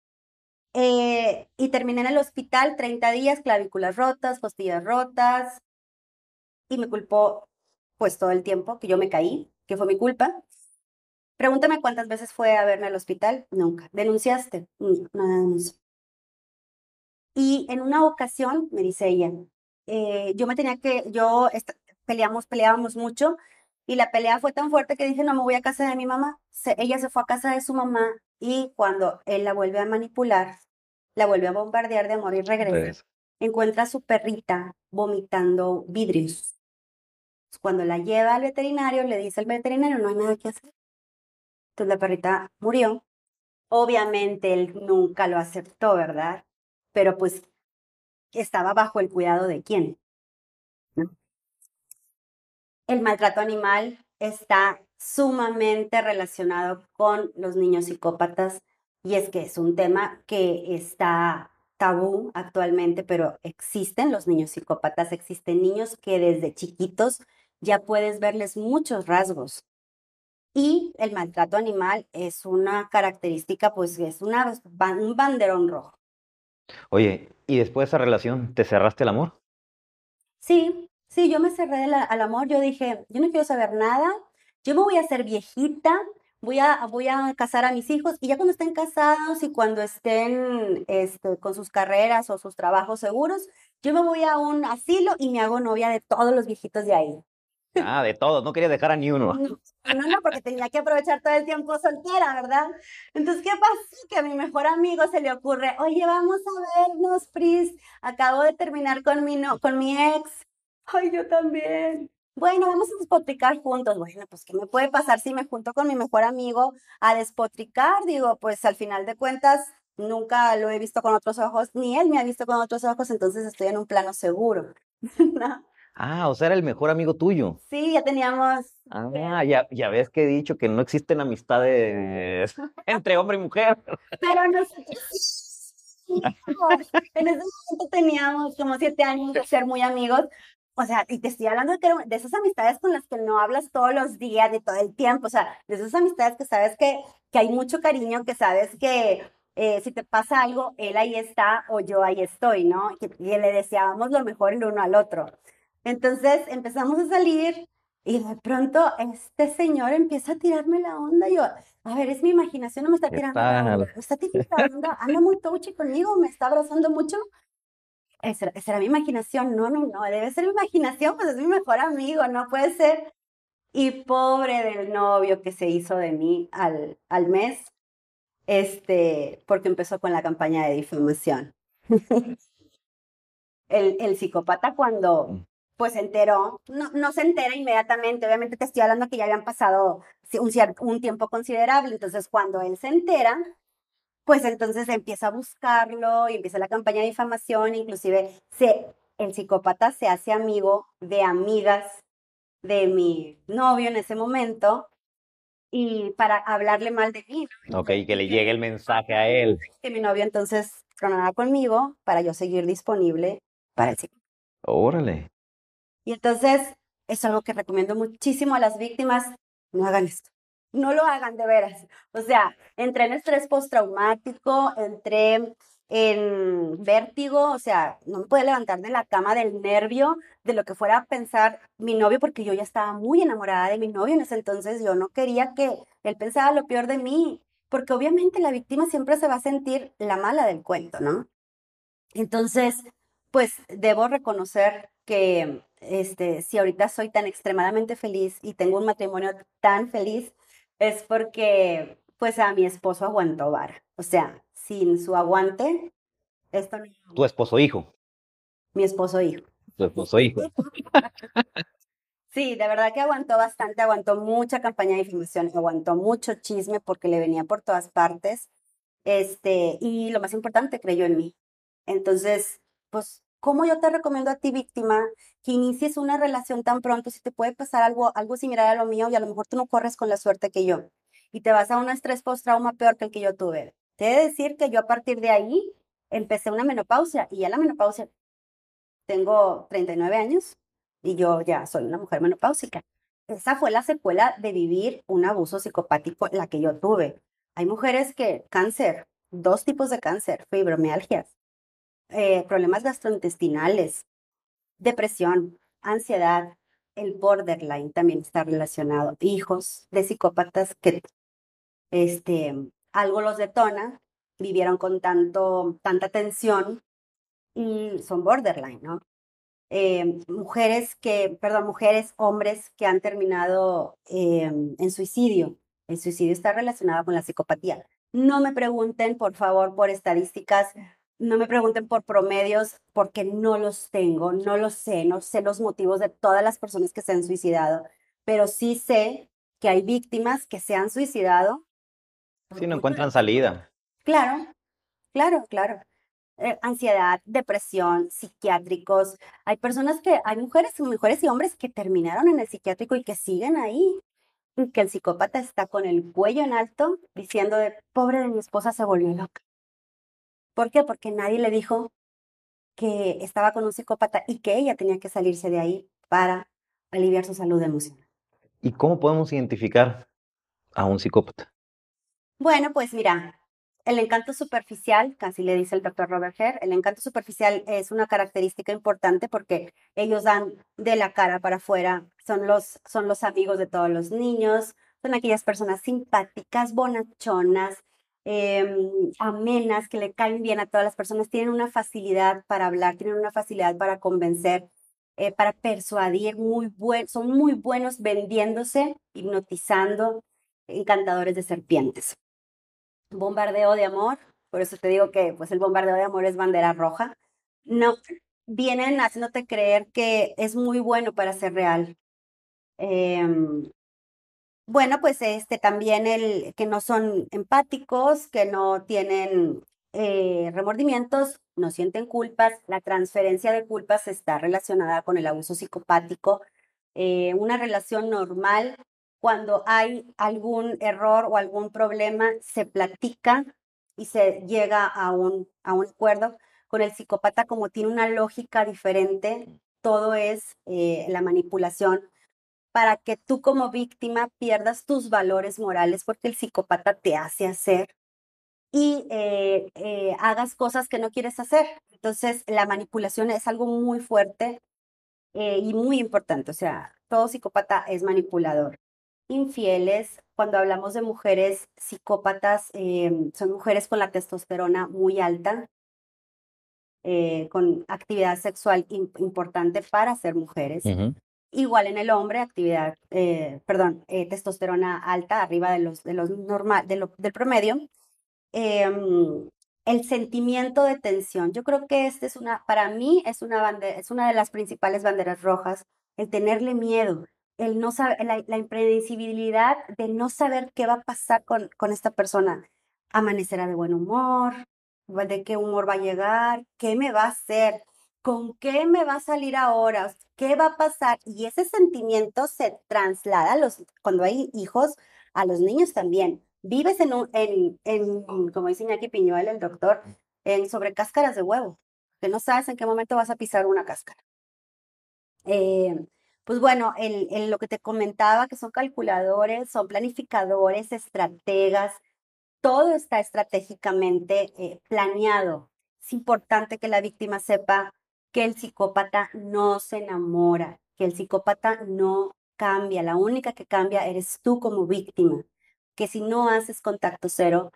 Eh, y terminé en el hospital 30 días, clavículas rotas, costillas rotas, y me culpó pues todo el tiempo que yo me caí, que fue mi culpa. Pregúntame cuántas veces fue a verme al hospital. Nunca. ¿Denunciaste? No, no Y en una ocasión, me dice ella, eh, yo me tenía que, yo peleamos, peleábamos mucho, y la pelea fue tan fuerte que dije, no me voy a casa de mi mamá. ella se fue a casa de su mamá y cuando él la vuelve a manipular, la vuelve a bombardear de amor y regresa, encuentra a su perrita vomitando vidrios. Cuando la lleva al veterinario, le dice al veterinario, no hay nada que hacer. Entonces la perrita murió. Obviamente él nunca lo aceptó, ¿verdad? Pero pues estaba bajo el cuidado de quién. El maltrato animal está sumamente relacionado con los niños psicópatas y es que es un tema que está tabú actualmente, pero existen los niños psicópatas, existen niños que desde chiquitos ya puedes verles muchos rasgos. Y el maltrato animal es una característica, pues es una, un banderón rojo. Oye, ¿y después de esa relación te cerraste el amor? Sí, sí, yo me cerré al amor, yo dije, yo no quiero saber nada, yo me voy a hacer viejita, voy a, voy a casar a mis hijos y ya cuando estén casados y cuando estén este, con sus carreras o sus trabajos seguros, yo me voy a un asilo y me hago novia de todos los viejitos de ahí. Ah, de todos, no quería dejar a ni uno. No, no, porque tenía que aprovechar todo el tiempo soltera, ¿verdad? Entonces, ¿qué pasó? Que a mi mejor amigo se le ocurre, oye, vamos a vernos, Pris, acabo de terminar con mi, no, con mi ex. Ay, yo también bueno, vamos a despotricar juntos. Bueno, pues ¿qué me puede pasar si me junto con mi mejor amigo a despotricar? Digo, pues al final de cuentas nunca lo he visto con otros ojos, ni él me ha visto con otros ojos, entonces estoy en un plano seguro. Ah, o sea, era el mejor amigo tuyo. Sí, ya teníamos. Ah, ya, ya ves que he dicho que no existen amistades entre hombre y mujer. Pero nosotros. en ese momento teníamos como siete años de ser muy amigos, o sea, y te estoy hablando de, que, de esas amistades con las que no hablas todos los días, de todo el tiempo, o sea, de esas amistades que sabes que, que hay mucho cariño, que sabes que eh, si te pasa algo, él ahí está o yo ahí estoy, ¿no? Y, le deseábamos lo mejor el uno al otro. Entonces empezamos a salir y de pronto este señor empieza a tirarme la onda. Yo, a ver, es mi imaginación, no me está tirando la onda. Me está tirando la onda, anda muy touchy conmigo, me está abrazando mucho. ¿Será, ¿Será mi imaginación? No, no, no, debe ser mi imaginación, pues es mi mejor amigo, no puede ser. Y pobre del novio que se hizo de mí al, al mes, este, porque empezó con la campaña de difamación. el, el psicópata cuando, pues se enteró, no, no se entera inmediatamente, obviamente te estoy hablando que ya habían pasado un, un tiempo considerable, entonces cuando él se entera, pues entonces empieza a buscarlo y empieza la campaña de difamación, inclusive se, el psicópata se hace amigo de amigas de mi novio en ese momento y para hablarle mal de mí. Ok, que le llegue el mensaje a él. Que mi novio entonces tronara conmigo para yo seguir disponible para el psicópata. Órale. Y entonces es algo que recomiendo muchísimo a las víctimas, no hagan esto. No lo hagan de veras. O sea, entré en estrés postraumático, entré en vértigo, o sea, no me pude levantar de la cama del nervio de lo que fuera a pensar mi novio, porque yo ya estaba muy enamorada de mi novio en ese entonces, yo no quería que él pensara lo peor de mí, porque obviamente la víctima siempre se va a sentir la mala del cuento, ¿no? Entonces, pues debo reconocer que este, si ahorita soy tan extremadamente feliz y tengo un matrimonio tan feliz, es porque pues a mi esposo aguantó vara. O sea, sin su aguante, esto no... Tu esposo hijo. Mi esposo hijo. Tu esposo hijo. sí, de verdad que aguantó bastante, aguantó mucha campaña de información, aguantó mucho chisme porque le venía por todas partes. Este, y lo más importante, creyó en mí. Entonces, pues ¿Cómo yo te recomiendo a ti, víctima, que inicies una relación tan pronto si te puede pasar algo, algo similar a lo mío y a lo mejor tú no corres con la suerte que yo y te vas a un estrés post-trauma peor que el que yo tuve? Te he de decir que yo a partir de ahí empecé una menopausia y ya la menopausia, tengo 39 años y yo ya soy una mujer menopáusica. Esa fue la secuela de vivir un abuso psicopático, la que yo tuve. Hay mujeres que cáncer, dos tipos de cáncer, fibromialgias, eh, problemas gastrointestinales, depresión, ansiedad, el borderline también está relacionado, hijos de psicópatas que este, algo los detona, vivieron con tanto, tanta tensión y son borderline, ¿no? Eh, mujeres que, perdón, mujeres, hombres que han terminado eh, en suicidio. El suicidio está relacionado con la psicopatía. No me pregunten, por favor, por estadísticas no me pregunten por promedios porque no los tengo, no los sé, no sé los motivos de todas las personas que se han suicidado, pero sí sé que hay víctimas que se han suicidado. Si no encuentran salida. Claro, claro, claro. Eh, ansiedad, depresión, psiquiátricos. Hay personas que, hay mujeres, mujeres y hombres que terminaron en el psiquiátrico y que siguen ahí. Y que el psicópata está con el cuello en alto diciendo de, pobre de mi esposa se volvió loca. ¿Por qué? Porque nadie le dijo que estaba con un psicópata y que ella tenía que salirse de ahí para aliviar su salud emocional. ¿Y cómo podemos identificar a un psicópata? Bueno, pues mira, el encanto superficial, casi le dice el doctor Robert Herr, el encanto superficial es una característica importante porque ellos dan de la cara para afuera, son los, son los amigos de todos los niños, son aquellas personas simpáticas, bonachonas, Em, amenas, que le caen bien a todas las personas, tienen una facilidad para hablar, tienen una facilidad para convencer, eh, para persuadir, muy buen, son muy buenos vendiéndose, hipnotizando, encantadores de serpientes. Bombardeo de amor, por eso te digo que pues el bombardeo de amor es bandera roja. No, vienen haciéndote creer que es muy bueno para ser real. Em, bueno, pues este también el que no son empáticos, que no tienen eh, remordimientos, no sienten culpas. La transferencia de culpas está relacionada con el abuso psicopático. Eh, una relación normal, cuando hay algún error o algún problema, se platica y se llega a un, a un acuerdo. Con el psicópata, como tiene una lógica diferente, todo es eh, la manipulación para que tú como víctima pierdas tus valores morales porque el psicópata te hace hacer y eh, eh, hagas cosas que no quieres hacer. Entonces, la manipulación es algo muy fuerte eh, y muy importante. O sea, todo psicópata es manipulador. Infieles, cuando hablamos de mujeres psicópatas, son mujeres con la testosterona muy alta, con actividad sexual importante para ser mujeres. Igual en el hombre, actividad, eh, perdón, eh, testosterona alta, arriba de los, de los normal, de lo, del promedio. Em, el sentimiento de tensión. Yo creo que este es una, para mí es una bandera, es una de las principales banderas rojas, el tenerle miedo, el no saber, la, la impredecibilidad de no saber qué va a pasar con, con esta persona. Amanecerá de buen humor, de qué humor va a llegar, qué me va a hacer, con qué me va a salir ahora, qué va a pasar. Y ese sentimiento se traslada a los, cuando hay hijos, a los niños también. Vives en, un, en, en como dice Iñaki Piñuel, el doctor, en sobre cáscaras de huevo, que no sabes en qué momento vas a pisar una cáscara. Eh, pues bueno, el, lo que te comentaba, que son calculadores, son planificadores, estrategas, todo está estratégicamente eh, planeado. Es importante que la víctima sepa que el psicópata no se enamora, que el psicópata no cambia, la única que cambia eres tú como víctima, que si no haces contacto cero,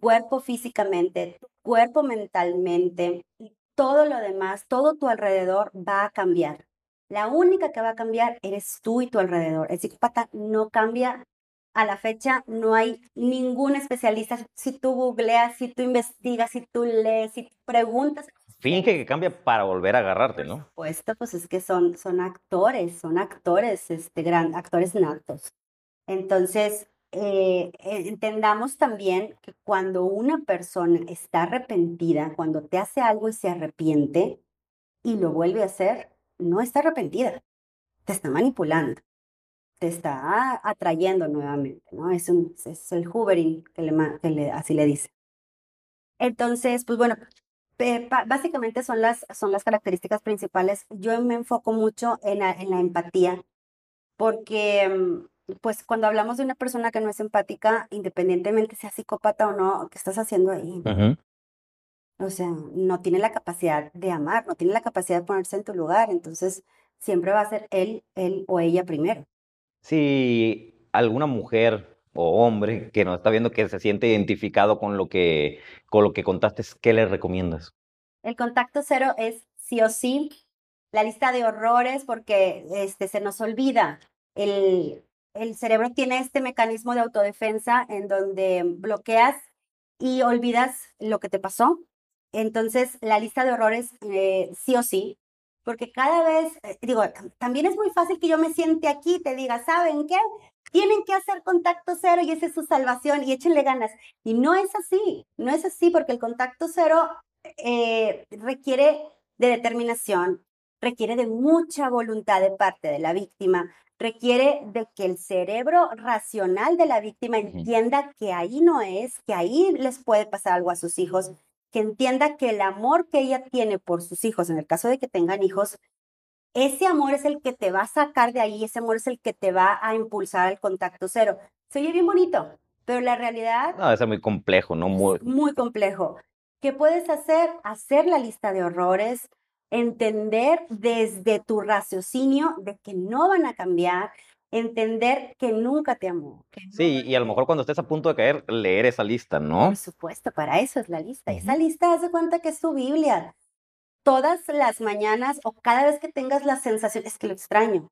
cuerpo físicamente, cuerpo mentalmente y todo lo demás, todo tu alrededor va a cambiar. La única que va a cambiar eres tú y tu alrededor. El psicópata no cambia. A la fecha no hay ningún especialista. Si tú googleas, si tú investigas, si tú lees, si preguntas, finge que cambia para volver a agarrarte, ¿no? Por supuesto, pues es que son, son actores, son actores, este, gran, actores natos. Entonces, eh, eh, entendamos también que cuando una persona está arrepentida, cuando te hace algo y se arrepiente y lo vuelve a hacer, no está arrepentida, te está manipulando, te está atrayendo nuevamente, ¿no? Es, un, es el hoovering que, le, que le, así le dice. Entonces, pues bueno, básicamente son las, son las características principales. Yo me enfoco mucho en la, en la empatía, porque mm, pues cuando hablamos de una persona que no es empática, independientemente sea psicópata o no, ¿qué estás haciendo ahí? O sea, no tiene la capacidad de amar, no tiene la capacidad de ponerse en tu lugar, entonces siempre va a ser él, él o ella primero. Si alguna mujer o hombre que nos está viendo que se siente identificado con lo que, con lo que contaste, ¿qué le recomiendas? El contacto cero es sí o sí la lista de horrores porque este, se nos olvida. El, el cerebro tiene este mecanismo de autodefensa en donde bloqueas y olvidas lo que te pasó. Entonces, la lista de horrores eh, sí o sí, porque cada vez, eh, digo, también es muy fácil que yo me siente aquí y te diga, ¿saben qué? Tienen que hacer contacto cero y esa es su salvación y échenle ganas. Y no es así, no es así porque el contacto cero eh, requiere de determinación, requiere de mucha voluntad de parte de la víctima, requiere de que el cerebro racional de la víctima entienda que ahí no es, que ahí les puede pasar algo a sus hijos, que entienda que el amor que ella tiene por sus hijos, en el caso de que tengan hijos, ese amor es el que te va a sacar de ahí, ese amor es el que te va a impulsar al contacto cero. Se oye bien bonito, pero la realidad... No, es muy complejo, ¿no? Muy... muy complejo. ¿Qué puedes hacer? Hacer la lista de horrores, entender desde tu raciocinio de que no van a cambiar, entender que nunca te amó. sí, y a lo mejor cuando estés a punto de caer, leer esa lista, ¿no? Por supuesto, para eso es la lista. Esa lista hace cuenta que es tu Biblia todas las mañanas o cada vez que tengas la sensación, es que lo extraño.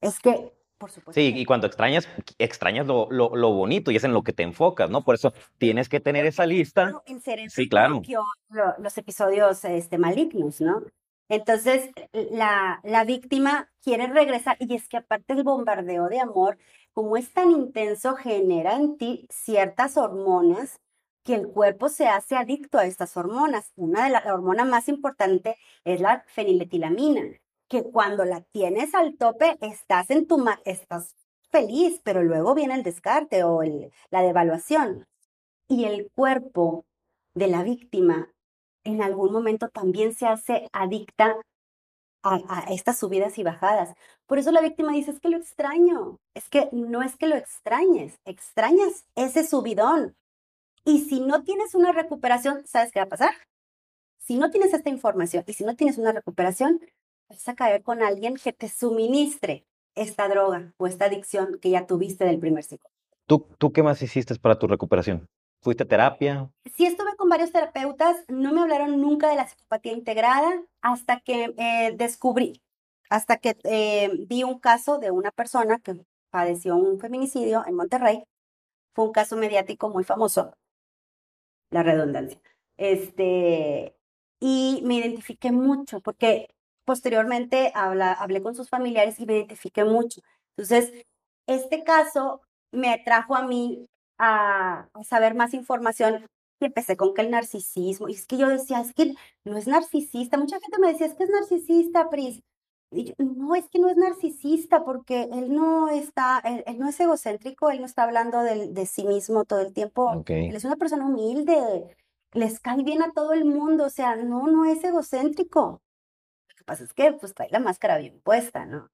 Es que, por supuesto. Sí, y cuando extrañas, extrañas lo, lo, bonito y es en lo que te enfocas, ¿no? Por eso tienes que tener esa lista. sí, claro. los episodios este, malignos, ¿no? Entonces, la, la víctima quiere regresar y es que aparte el bombardeo de amor, como es tan intenso, genera en ti ciertas hormonas que el cuerpo se hace adicto a estas hormonas. Una de las hormonas más importantes es la feniletilamina, que cuando la tienes al tope estás en tu estás feliz, pero luego viene el descarte o la devaluación. Y el cuerpo de la víctima en algún momento también se hace adicta a, a, estas subidas y bajadas. Por eso la víctima dice, es que lo extraño. Es que no es que lo extrañes, extrañas ese subidón, y si no tienes una recuperación, ¿sabes qué va a pasar? Si no tienes esta información y si no tienes una recuperación, vas a caer con alguien que te suministre esta droga o esta adicción que ya tuviste del primer ciclo. ¿Tú, ¿Tú qué más hiciste para tu recuperación? ¿Fuiste a terapia? Sí, estuve con varios terapeutas, no me hablaron nunca de la psicopatía integrada hasta que eh, descubrí, hasta que eh, vi un caso de una persona que padeció un feminicidio en Monterrey. Fue un caso mediático muy famoso la redundancia. Este, y me identifiqué mucho porque posteriormente hablé con sus familiares y me identifiqué mucho. Entonces, este caso me trajo a mí a, saber más información y empecé con que el narcisismo, y es que yo decía, es que no es narcisista, mucha gente me decía, es que es narcisista, Pris. Y no, es que no es narcisista porque él no está, él, no es egocéntrico, él no está hablando de, de sí mismo todo el tiempo. Él es una persona humilde, les cae bien a todo el mundo, o sea, no, no es egocéntrico. Lo que pasa es que pues trae la máscara bien puesta, ¿no?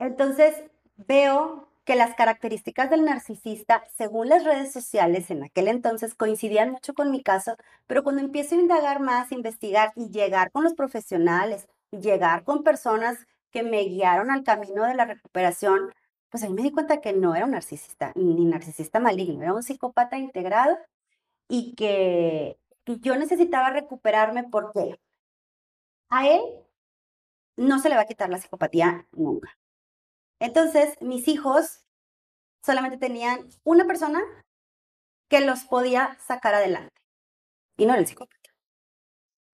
Entonces veo que las características del narcisista, según las redes sociales en aquel entonces, coincidían mucho con mi caso, pero cuando empiezo a indagar más, investigar y llegar con los profesionales, llegar con personas que me guiaron al camino de la recuperación, pues ahí me di cuenta que no era un narcisista, ni narcisista maligno, era un psicópata integrado y que, yo necesitaba recuperarme porque a él no se le va a quitar la psicopatía nunca. Entonces, mis hijos solamente tenían una persona que los podía sacar adelante y no era el psicópata.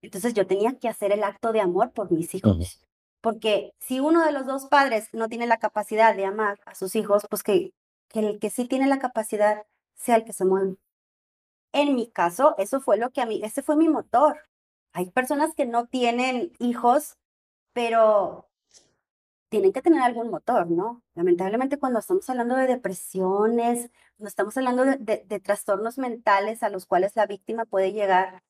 Entonces yo tenía que hacer el acto de amor por mis hijos. Porque si uno de los dos padres no tiene la capacidad de amar a sus hijos, pues que, que el que sí tiene la capacidad sea el que se mueve. En mi caso, eso fue lo que a mí, ese fue mi motor. Hay personas que no tienen hijos, pero tienen que tener algún motor, ¿no? Lamentablemente cuando estamos hablando de depresiones, cuando estamos hablando de, trastornos mentales a los cuales la víctima puede llegar,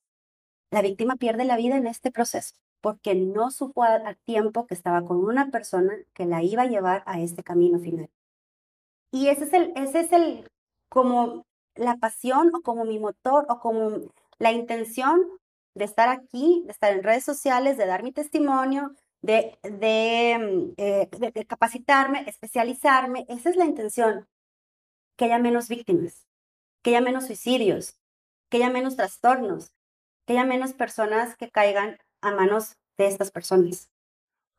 la víctima pierde la vida en este proceso porque no supo a, tiempo que estaba con una persona que la iba a llevar a este camino final. Y ese es el, ese es el, como la pasión o como mi motor o como la intención de estar aquí, de estar en redes sociales, de dar mi testimonio, de, de, eh, de, capacitarme, especializarme. Esa es la intención. Que haya menos víctimas, que haya menos suicidios, que haya menos trastornos, que haya menos personas que caigan a manos de estas personas.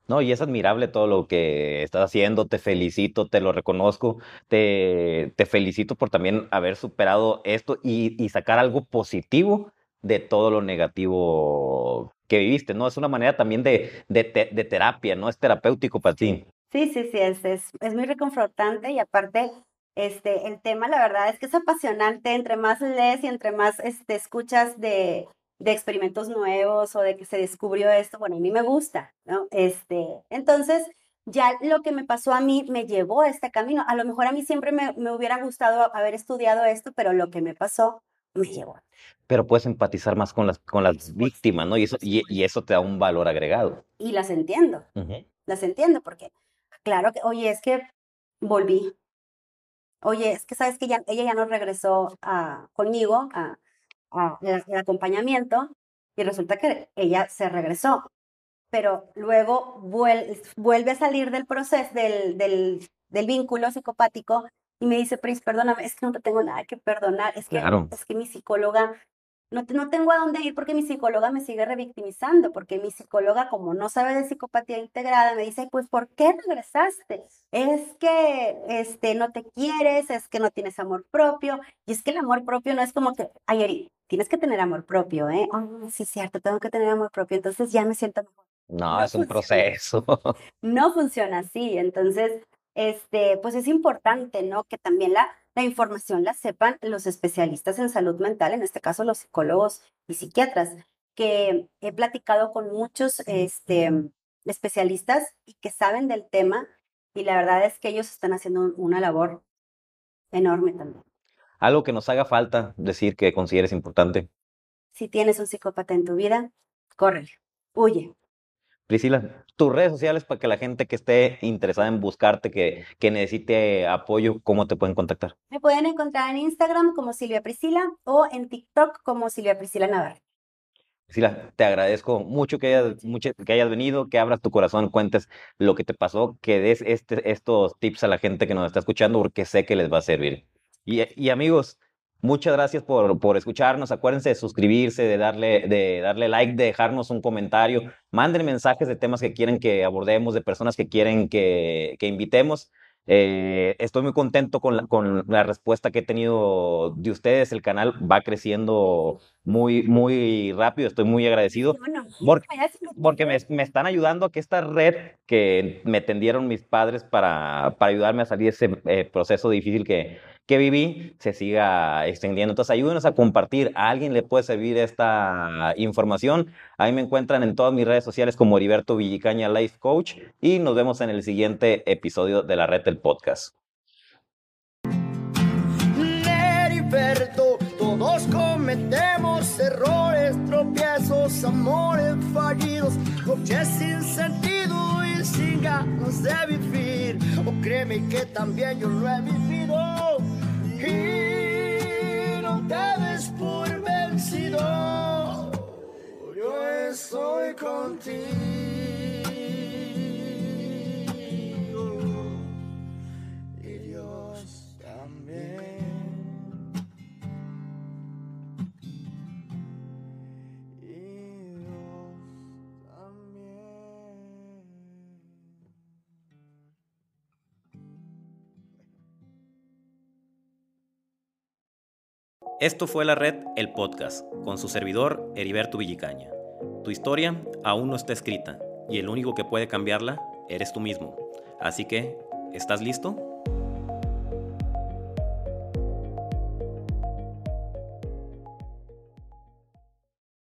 No, y es admirable todo lo que estás haciendo, te felicito, te lo reconozco, te, te felicito por también haber superado esto y, y, sacar algo positivo de todo lo negativo que viviste, ¿no? Es una manera también de, de, de terapia, ¿no? Es terapéutico para ti. Sí, sí, sí, es, es, es muy reconfortante y aparte este, el tema, la verdad es que es apasionante, entre más lees y entre más este, escuchas de, de experimentos nuevos o de que se descubrió esto, bueno, a mí me gusta, ¿no? Este, entonces, ya lo que me pasó a mí me llevó a este camino. A lo mejor a mí siempre me, me hubiera gustado haber estudiado esto, pero lo que me pasó me llevó. Pero puedes empatizar más con las, con las víctimas, ¿no? Y eso, y, eso te da un valor agregado. Y las entiendo, las entiendo, porque claro que, oye, es que volví. Oye, es que sabes que ya, ella ya no regresó a, conmigo a, el, acompañamiento y resulta que ella se regresó, pero luego vuelve a salir del proceso, del, del, del vínculo psicopático y me dice, Pris, perdóname, es que no te tengo nada que perdonar, es que, es que mi psicóloga no, no tengo a dónde ir porque mi psicóloga me sigue revictimizando, porque mi psicóloga, como no sabe de psicopatía integrada, me dice, pues, ¿por qué regresaste? Es que este, no te quieres, es que no tienes amor propio, y es que el amor propio no es como que, ay, tienes que tener amor propio, ¿eh? Oh, sí, cierto, tengo que tener amor propio, entonces ya me siento mejor. No, es un proceso. No funciona así, entonces, este, pues es importante, ¿no? Que también la, la información la sepan los especialistas en salud mental, en este caso los psicólogos y psiquiatras, que he platicado con muchos este, especialistas y que saben del tema y la verdad es que ellos están haciendo una labor enorme también. Algo que nos haga falta decir que consideres importante. Si tienes un psicópata en tu vida, corre, huye, Priscila, tus redes sociales para que la gente que esté interesada en buscarte, que, que necesite apoyo, ¿cómo te pueden contactar? Me pueden encontrar en Instagram como Silvia Priscila o en TikTok como Silvia Priscila Navarro. Priscila, te agradezco mucho que hayas, mucho, que hayas venido, que abras tu corazón, cuentes lo que te pasó, que des este, estos tips a la gente que nos está escuchando, porque sé que les va a servir. Y, y amigos, Muchas gracias por, por, escucharnos. Acuérdense de suscribirse, de darle, de darle like, de dejarnos un comentario. Manden mensajes de temas que quieren que abordemos, de personas que quieren que, que invitemos. Eh, estoy muy contento con la, con la respuesta que he tenido de ustedes. El canal va creciendo muy, muy rápido. Estoy muy agradecido porque, porque me, me, están ayudando a que esta red que me tendieron mis padres para, para ayudarme a salir de ese eh, proceso difícil que, que viví se siga extendiendo. Entonces, ayúdenos a compartir. A alguien le puede servir esta información. Ahí me encuentran en todas mis redes sociales como Heriberto Villicaña Life Coach y nos vemos en el siguiente episodio de la red del podcast. Todos cometemos errores, tropiezos, amores fallidos, sin sentido sin ganas de vivir. O créeme que también yo lo he vivido y no te des por vencido. Yo estoy contigo. Esto fue La Red, el podcast, con su servidor Heriberto Villicaña. Tu historia aún no está escrita y el único que puede cambiarla eres tú mismo. Así que, ¿estás listo?